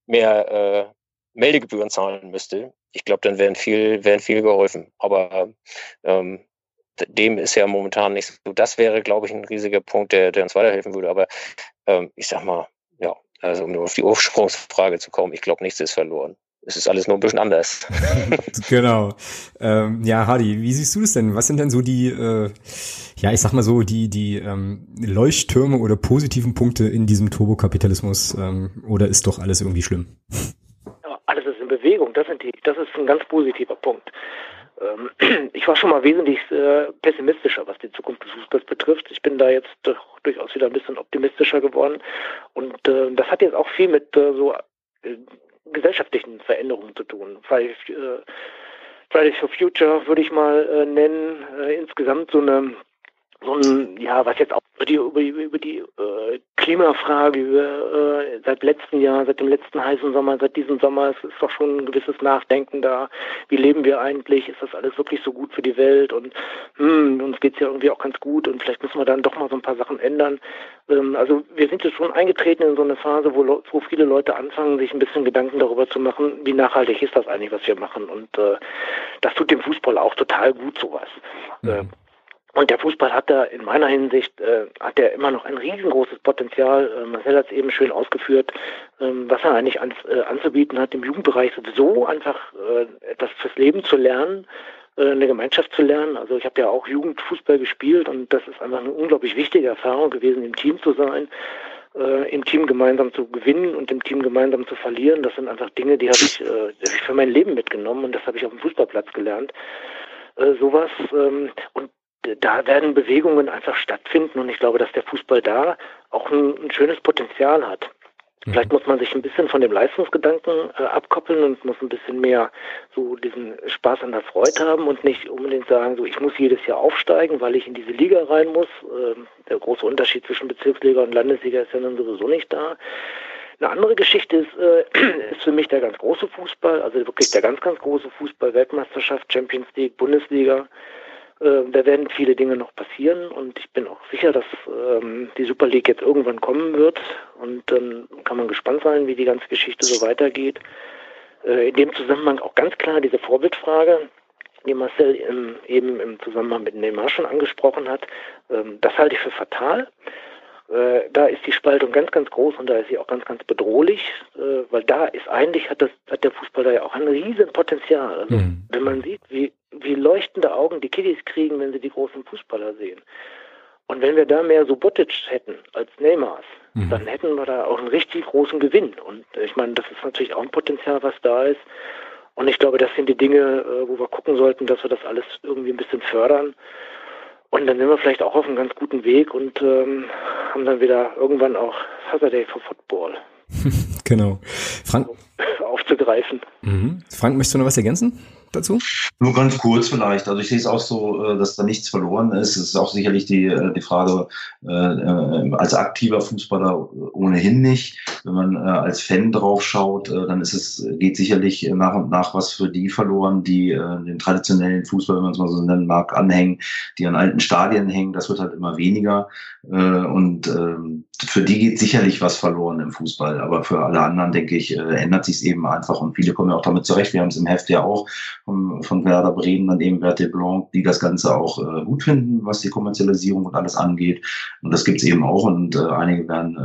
mehr äh, Meldegebühren zahlen müsste, ich glaube, dann wären viel, wären viel geholfen. Aber ähm, dem ist ja momentan nicht so. Das wäre, glaube ich, ein riesiger Punkt, der, der uns weiterhelfen würde. Aber ähm, ich sag mal, ja, also um nur auf die Ursprungsfrage zu kommen, ich glaube, nichts ist verloren es ist alles nur ein bisschen anders. genau. Ähm, ja, Hadi, wie siehst du das denn? Was sind denn so die, äh, ja, ich sag mal so, die, die ähm, Leuchttürme oder positiven Punkte in diesem Turbokapitalismus? Ähm, oder ist doch alles irgendwie schlimm? Ja, alles ist in Bewegung, das, sind die, das ist ein ganz positiver Punkt. Ähm, ich war schon mal wesentlich äh, pessimistischer, was die Zukunft des Fußballs betrifft. Ich bin da jetzt doch durchaus wieder ein bisschen optimistischer geworden. Und äh, das hat jetzt auch viel mit äh, so gesellschaftlichen Veränderungen zu tun. Äh, Fridays for Future würde ich mal äh, nennen, äh, insgesamt so eine so ein, ja, was jetzt auch über die, über, über die äh, Klimafrage über, äh, seit letztem Jahr, seit dem letzten heißen Sommer, seit diesem Sommer, es ist doch schon ein gewisses Nachdenken da. Wie leben wir eigentlich? Ist das alles wirklich so gut für die Welt? Und hm, uns geht's ja irgendwie auch ganz gut und vielleicht müssen wir dann doch mal so ein paar Sachen ändern. Ähm, also wir sind jetzt schon eingetreten in so eine Phase, wo, wo viele Leute anfangen, sich ein bisschen Gedanken darüber zu machen, wie nachhaltig ist das eigentlich, was wir machen. Und äh, das tut dem Fußball auch total gut, sowas. Mhm. Und der Fußball hat da in meiner Hinsicht äh, hat er immer noch ein riesengroßes Potenzial. Äh, Marcel hat es eben schön ausgeführt, ähm, was er eigentlich ans, äh, anzubieten hat im Jugendbereich sowieso einfach äh, etwas fürs Leben zu lernen, äh, eine Gemeinschaft zu lernen. Also ich habe ja auch Jugendfußball gespielt und das ist einfach eine unglaublich wichtige Erfahrung gewesen, im Team zu sein, äh, im Team gemeinsam zu gewinnen und im Team gemeinsam zu verlieren. Das sind einfach Dinge, die habe ich, äh, hab ich für mein Leben mitgenommen und das habe ich auf dem Fußballplatz gelernt. Äh, sowas ähm, und da werden Bewegungen einfach stattfinden und ich glaube, dass der Fußball da auch ein, ein schönes Potenzial hat. Mhm. Vielleicht muss man sich ein bisschen von dem Leistungsgedanken äh, abkoppeln und muss ein bisschen mehr so diesen Spaß an der Freude haben und nicht unbedingt sagen, so ich muss jedes Jahr aufsteigen, weil ich in diese Liga rein muss. Ähm, der große Unterschied zwischen Bezirksliga und Landesliga ist ja dann sowieso nicht da. Eine andere Geschichte ist, äh, ist für mich der ganz große Fußball, also wirklich der ganz, ganz große Fußball, Weltmeisterschaft, Champions League, Bundesliga. Äh, da werden viele Dinge noch passieren und ich bin auch sicher, dass ähm, die Super League jetzt irgendwann kommen wird und dann kann man gespannt sein, wie die ganze Geschichte so weitergeht. Äh, in dem Zusammenhang auch ganz klar diese Vorbildfrage, die Marcel im, eben im Zusammenhang mit Neymar schon angesprochen hat. Ähm, das halte ich für fatal. Äh, da ist die Spaltung ganz, ganz groß und da ist sie auch ganz, ganz bedrohlich, äh, weil da ist eigentlich, hat, das, hat der Fußball da ja auch ein riesen Potenzial. Also, mhm. Wenn man sieht, wie, wie leuchtende Augen die Kiddies kriegen, wenn sie die großen Fußballer sehen. Und wenn wir da mehr Subotic hätten als Neymars, mhm. dann hätten wir da auch einen richtig großen Gewinn. Und ich meine, das ist natürlich auch ein Potenzial, was da ist. Und ich glaube, das sind die Dinge, äh, wo wir gucken sollten, dass wir das alles irgendwie ein bisschen fördern. Und dann sind wir vielleicht auch auf einem ganz guten Weg und ähm, haben dann wieder irgendwann auch Saturday for Football. genau. Frank. Aufzugreifen. Mhm. Frank, möchtest du noch was ergänzen? Dazu? Nur ganz kurz vielleicht. Also ich sehe es auch so, äh, dass da nichts verloren ist. Es ist auch sicherlich die, äh, die Frage, äh, als aktiver Fußballer ohnehin nicht. Wenn man als Fan drauf schaut, dann ist es, geht sicherlich nach und nach was für die verloren, die den traditionellen Fußball, wenn man es mal so nennen mag, anhängen, die an alten Stadien hängen. Das wird halt immer weniger. Und ähm, für die geht sicherlich was verloren im Fußball. Aber für alle anderen, denke ich, ändert sich es eben einfach. Und viele kommen ja auch damit zurecht. Wir haben es im Heft ja auch von, von Werder Bremen, dann eben Werte Blanc, die das Ganze auch äh, gut finden, was die Kommerzialisierung und alles angeht. Und das gibt's eben auch. Und äh, einige werden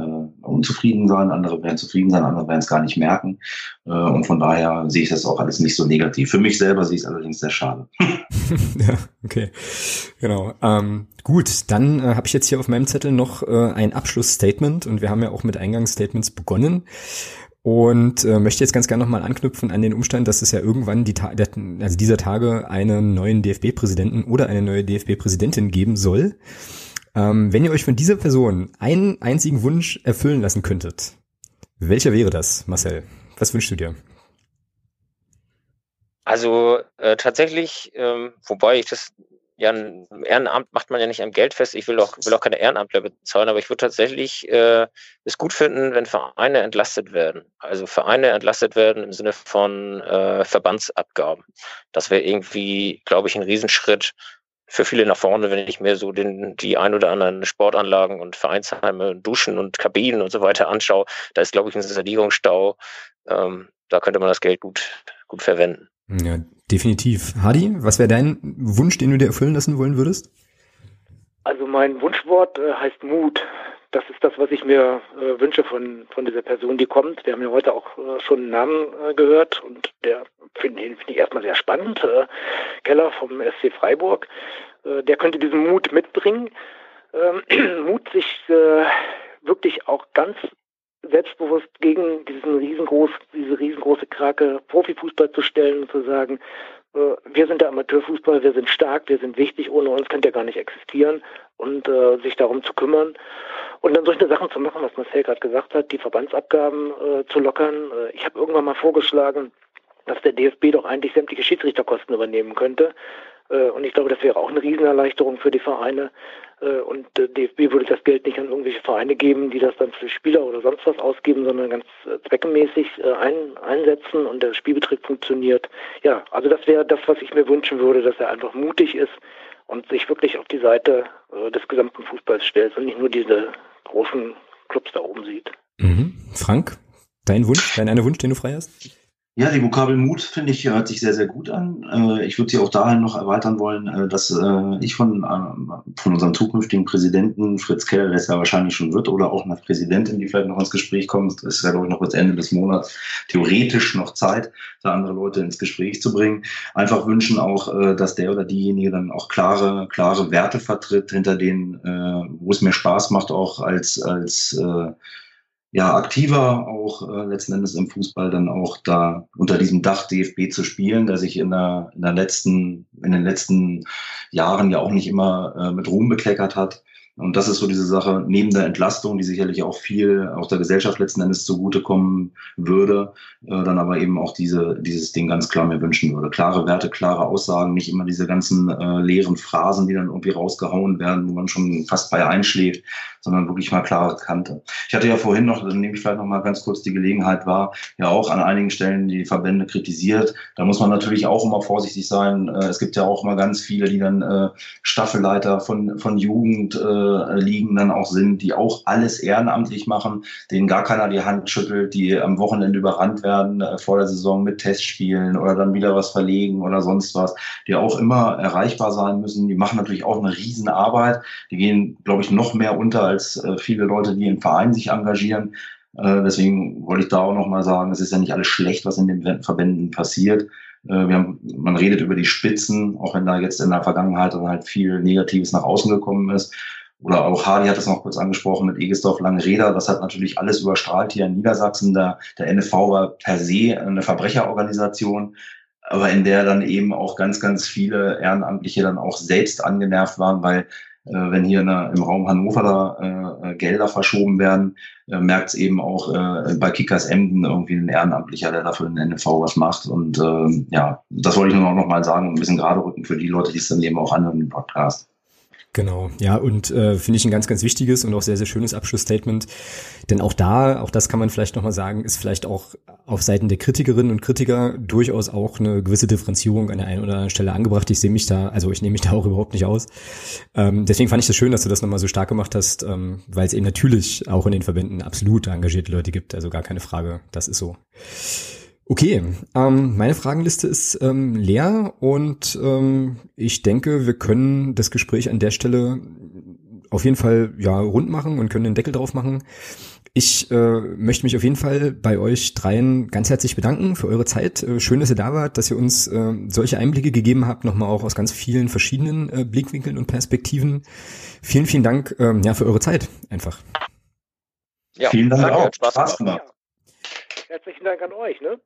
äh, unzufrieden sein, andere werden zufrieden sein, andere werden es gar nicht merken. Äh, und von daher sehe ich das auch alles nicht so negativ. Für mich selber sehe ich es allerdings sehr schade. ja, okay. Genau. Ähm, gut, dann äh, habe ich jetzt hier auf meinem Zettel noch äh, ein Abschlussstatement und wir haben ja auch mit Eingangsstatements begonnen. Und äh, möchte jetzt ganz gerne nochmal anknüpfen an den Umstand, dass es ja irgendwann die Ta der, also dieser Tage einen neuen DFB-Präsidenten oder eine neue DFB-Präsidentin geben soll. Ähm, wenn ihr euch von dieser Person einen einzigen Wunsch erfüllen lassen könntet, welcher wäre das, Marcel? Was wünschst du dir? Also äh, tatsächlich, ähm, wobei ich das ja, ein Ehrenamt macht man ja nicht am Geld fest. Ich will auch, will auch keine Ehrenamtler bezahlen, aber ich würde tatsächlich äh, es gut finden, wenn Vereine entlastet werden. Also Vereine entlastet werden im Sinne von äh, Verbandsabgaben. Das wäre irgendwie, glaube ich, ein Riesenschritt für viele nach vorne, wenn ich mir so den, die ein oder anderen Sportanlagen und Vereinsheime, Duschen und Kabinen und so weiter anschaue. Da ist, glaube ich, ein Sanierungsstau. Ähm, da könnte man das Geld gut, gut verwenden. Ja, definitiv. Hadi, was wäre dein Wunsch, den du dir erfüllen lassen wollen würdest? Also mein Wunschwort äh, heißt Mut. Das ist das, was ich mir äh, wünsche von, von dieser Person, die kommt. Wir haben ja heute auch äh, schon einen Namen äh, gehört und der finde find ich erstmal sehr spannend. Äh, Keller vom SC Freiburg. Äh, der könnte diesen Mut mitbringen. Ähm, Mut, sich wirklich auch ganz selbstbewusst gegen diesen riesengroß, diese riesengroße Krake Profifußball zu stellen und zu sagen, äh, wir sind der Amateurfußball, wir sind stark, wir sind wichtig, ohne uns könnt ihr gar nicht existieren und äh, sich darum zu kümmern und dann solche Sachen zu machen, was Marcel gerade gesagt hat, die Verbandsabgaben äh, zu lockern. Äh, ich habe irgendwann mal vorgeschlagen, dass der DFB doch eigentlich sämtliche Schiedsrichterkosten übernehmen könnte. Äh, und ich glaube, das wäre auch eine Riesenerleichterung für die Vereine. Äh, und der DFB würde das Geld nicht an irgendwelche Vereine geben, die das dann für Spieler oder sonst was ausgeben, sondern ganz äh, zweckmäßig ein, einsetzen und der Spielbetrieb funktioniert. Ja, also das wäre das, was ich mir wünschen würde, dass er einfach mutig ist und sich wirklich auf die Seite des gesamten Fußballs stellt und nicht nur diese großen Clubs da oben sieht. Mhm. Frank, dein Wunsch, dein einer Wunsch, den du frei hast? Ja, die Vokabel Mut, finde ich, hört sich sehr, sehr gut an. Äh, ich würde sie auch dahin noch erweitern wollen, äh, dass äh, ich von, von unserem zukünftigen Präsidenten Fritz Keller, der es ja wahrscheinlich schon wird, oder auch eine Präsidentin, die vielleicht noch ins Gespräch kommt, ist ja, glaube ich, noch bis Ende des Monats theoretisch noch Zeit, da andere Leute ins Gespräch zu bringen. Einfach wünschen auch, dass der oder diejenige dann auch klare, klare Werte vertritt, hinter denen, wo es mir Spaß macht, auch als, als ja, aktiver auch äh, letzten Endes im Fußball dann auch da unter diesem Dach DFB zu spielen, der sich in der, in der letzten, in den letzten Jahren ja auch nicht immer äh, mit Ruhm bekleckert hat. Und das ist so diese Sache, neben der Entlastung, die sicherlich auch viel auch der Gesellschaft letzten Endes zugutekommen würde, äh, dann aber eben auch diese, dieses Ding ganz klar mir wünschen würde. Klare Werte, klare Aussagen, nicht immer diese ganzen äh, leeren Phrasen, die dann irgendwie rausgehauen werden, wo man schon fast bei einschläft, sondern wirklich mal klare Kante. Ich hatte ja vorhin noch, dann nehme ich vielleicht noch mal ganz kurz die Gelegenheit wahr, ja auch an einigen Stellen die Verbände kritisiert. Da muss man natürlich auch immer vorsichtig sein. Äh, es gibt ja auch immer ganz viele, die dann äh, Staffelleiter von, von Jugend äh, dann auch sind, die auch alles ehrenamtlich machen, denen gar keiner die Hand schüttelt, die am Wochenende überrannt werden äh, vor der Saison mit Testspielen oder dann wieder was verlegen oder sonst was, die auch immer erreichbar sein müssen. Die machen natürlich auch eine Riesenarbeit. Die gehen, glaube ich, noch mehr unter als äh, viele Leute, die im Verein sich engagieren. Äh, deswegen wollte ich da auch nochmal sagen, es ist ja nicht alles schlecht, was in den Verbänden passiert. Äh, haben, man redet über die Spitzen, auch wenn da jetzt in der Vergangenheit dann halt viel Negatives nach außen gekommen ist. Oder auch Hardy hat es noch kurz angesprochen mit Egesdorf Langreder. Das hat natürlich alles überstrahlt hier in Niedersachsen. Der, der NFV war per se eine Verbrecherorganisation, aber in der dann eben auch ganz, ganz viele Ehrenamtliche dann auch selbst angenervt waren, weil wenn hier der, im Raum Hannover da äh, Gelder verschoben werden, äh, merkt es eben auch äh, bei Kickers Emden irgendwie ein Ehrenamtlicher, der dafür den NFV was macht. Und äh, ja, das wollte ich nur noch mal sagen, ein bisschen gerade rücken für die Leute, die es dann eben auch anhören im Podcast. Genau, ja, und äh, finde ich ein ganz, ganz wichtiges und auch sehr, sehr schönes Abschlussstatement. Denn auch da, auch das kann man vielleicht nochmal sagen, ist vielleicht auch auf Seiten der Kritikerinnen und Kritiker durchaus auch eine gewisse Differenzierung an der einen oder anderen Stelle angebracht. Ich sehe mich da, also ich nehme mich da auch überhaupt nicht aus. Ähm, deswegen fand ich das schön, dass du das nochmal so stark gemacht hast, ähm, weil es eben natürlich auch in den Verbänden absolut engagierte Leute gibt. Also gar keine Frage, das ist so. Okay, ähm, meine Fragenliste ist ähm, leer und ähm, ich denke, wir können das Gespräch an der Stelle auf jeden Fall ja rund machen und können den Deckel drauf machen. Ich äh, möchte mich auf jeden Fall bei euch dreien ganz herzlich bedanken für eure Zeit. Äh, schön, dass ihr da wart, dass ihr uns äh, solche Einblicke gegeben habt, nochmal auch aus ganz vielen verschiedenen äh, Blickwinkeln und Perspektiven. Vielen, vielen Dank ähm, ja, für eure Zeit einfach. Ja, vielen Dank auch. Spaß, Spaß gemacht. Herzlichen Dank an euch. Ne?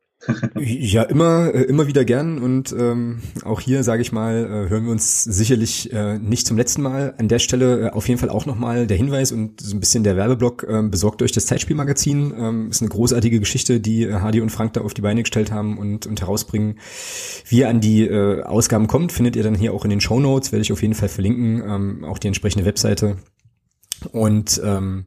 Ja, immer, äh, immer wieder gern und ähm, auch hier, sage ich mal, äh, hören wir uns sicherlich äh, nicht zum letzten Mal. An der Stelle äh, auf jeden Fall auch nochmal der Hinweis und so ein bisschen der Werbeblock, äh, besorgt euch das Zeitspielmagazin. Ähm, ist eine großartige Geschichte, die äh, Hardy und Frank da auf die Beine gestellt haben und, und herausbringen. Wie ihr an die äh, Ausgaben kommt, findet ihr dann hier auch in den Show Notes, werde ich auf jeden Fall verlinken, ähm, auch die entsprechende Webseite und ähm,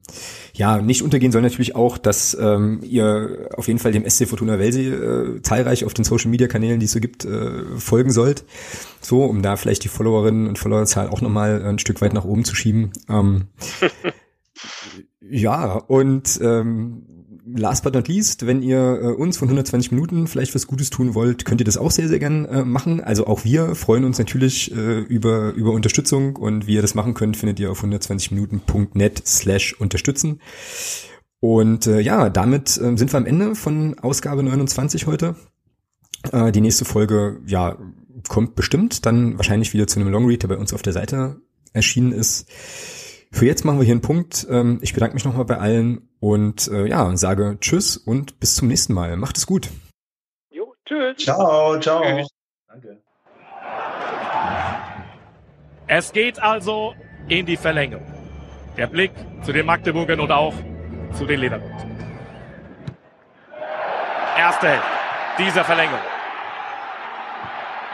ja, nicht untergehen soll natürlich auch, dass ähm, ihr auf jeden Fall dem SC Fortuna Welsee äh, zahlreich auf den Social Media Kanälen, die es so gibt, äh, folgen sollt. So, um da vielleicht die Followerinnen und Followerzahl auch nochmal ein Stück weit nach oben zu schieben. Ähm, ja, und ähm, last but not least, wenn ihr äh, uns von 120 Minuten vielleicht was Gutes tun wollt, könnt ihr das auch sehr, sehr gern äh, machen. Also auch wir freuen uns natürlich äh, über, über Unterstützung und wie ihr das machen könnt, findet ihr auf 120minuten.net slash unterstützen. Und äh, ja, damit äh, sind wir am Ende von Ausgabe 29 heute. Äh, die nächste Folge, ja, kommt bestimmt, dann wahrscheinlich wieder zu einem Longread, der bei uns auf der Seite erschienen ist. Für jetzt machen wir hier einen Punkt. Ähm, ich bedanke mich nochmal bei allen und äh, ja, sage Tschüss und bis zum nächsten Mal. Macht es gut. Jo, tschüss. Ciao, ciao. Tschüss. Danke. Es geht also in die Verlängerung. Der Blick zu den Magdeburgern und auch zu den Leverkusen. Erste Hälfte dieser Verlängerung.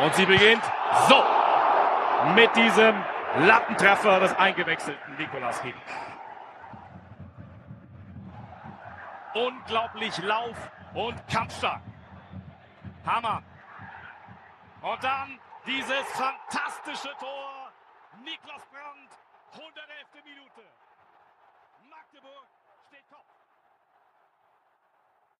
Und sie beginnt so mit diesem Lattentreffer des eingewechselten Nikolas Hink. Unglaublich Lauf und kampfstark. Hammer. Und dann dieses fantastische Tor. Niklas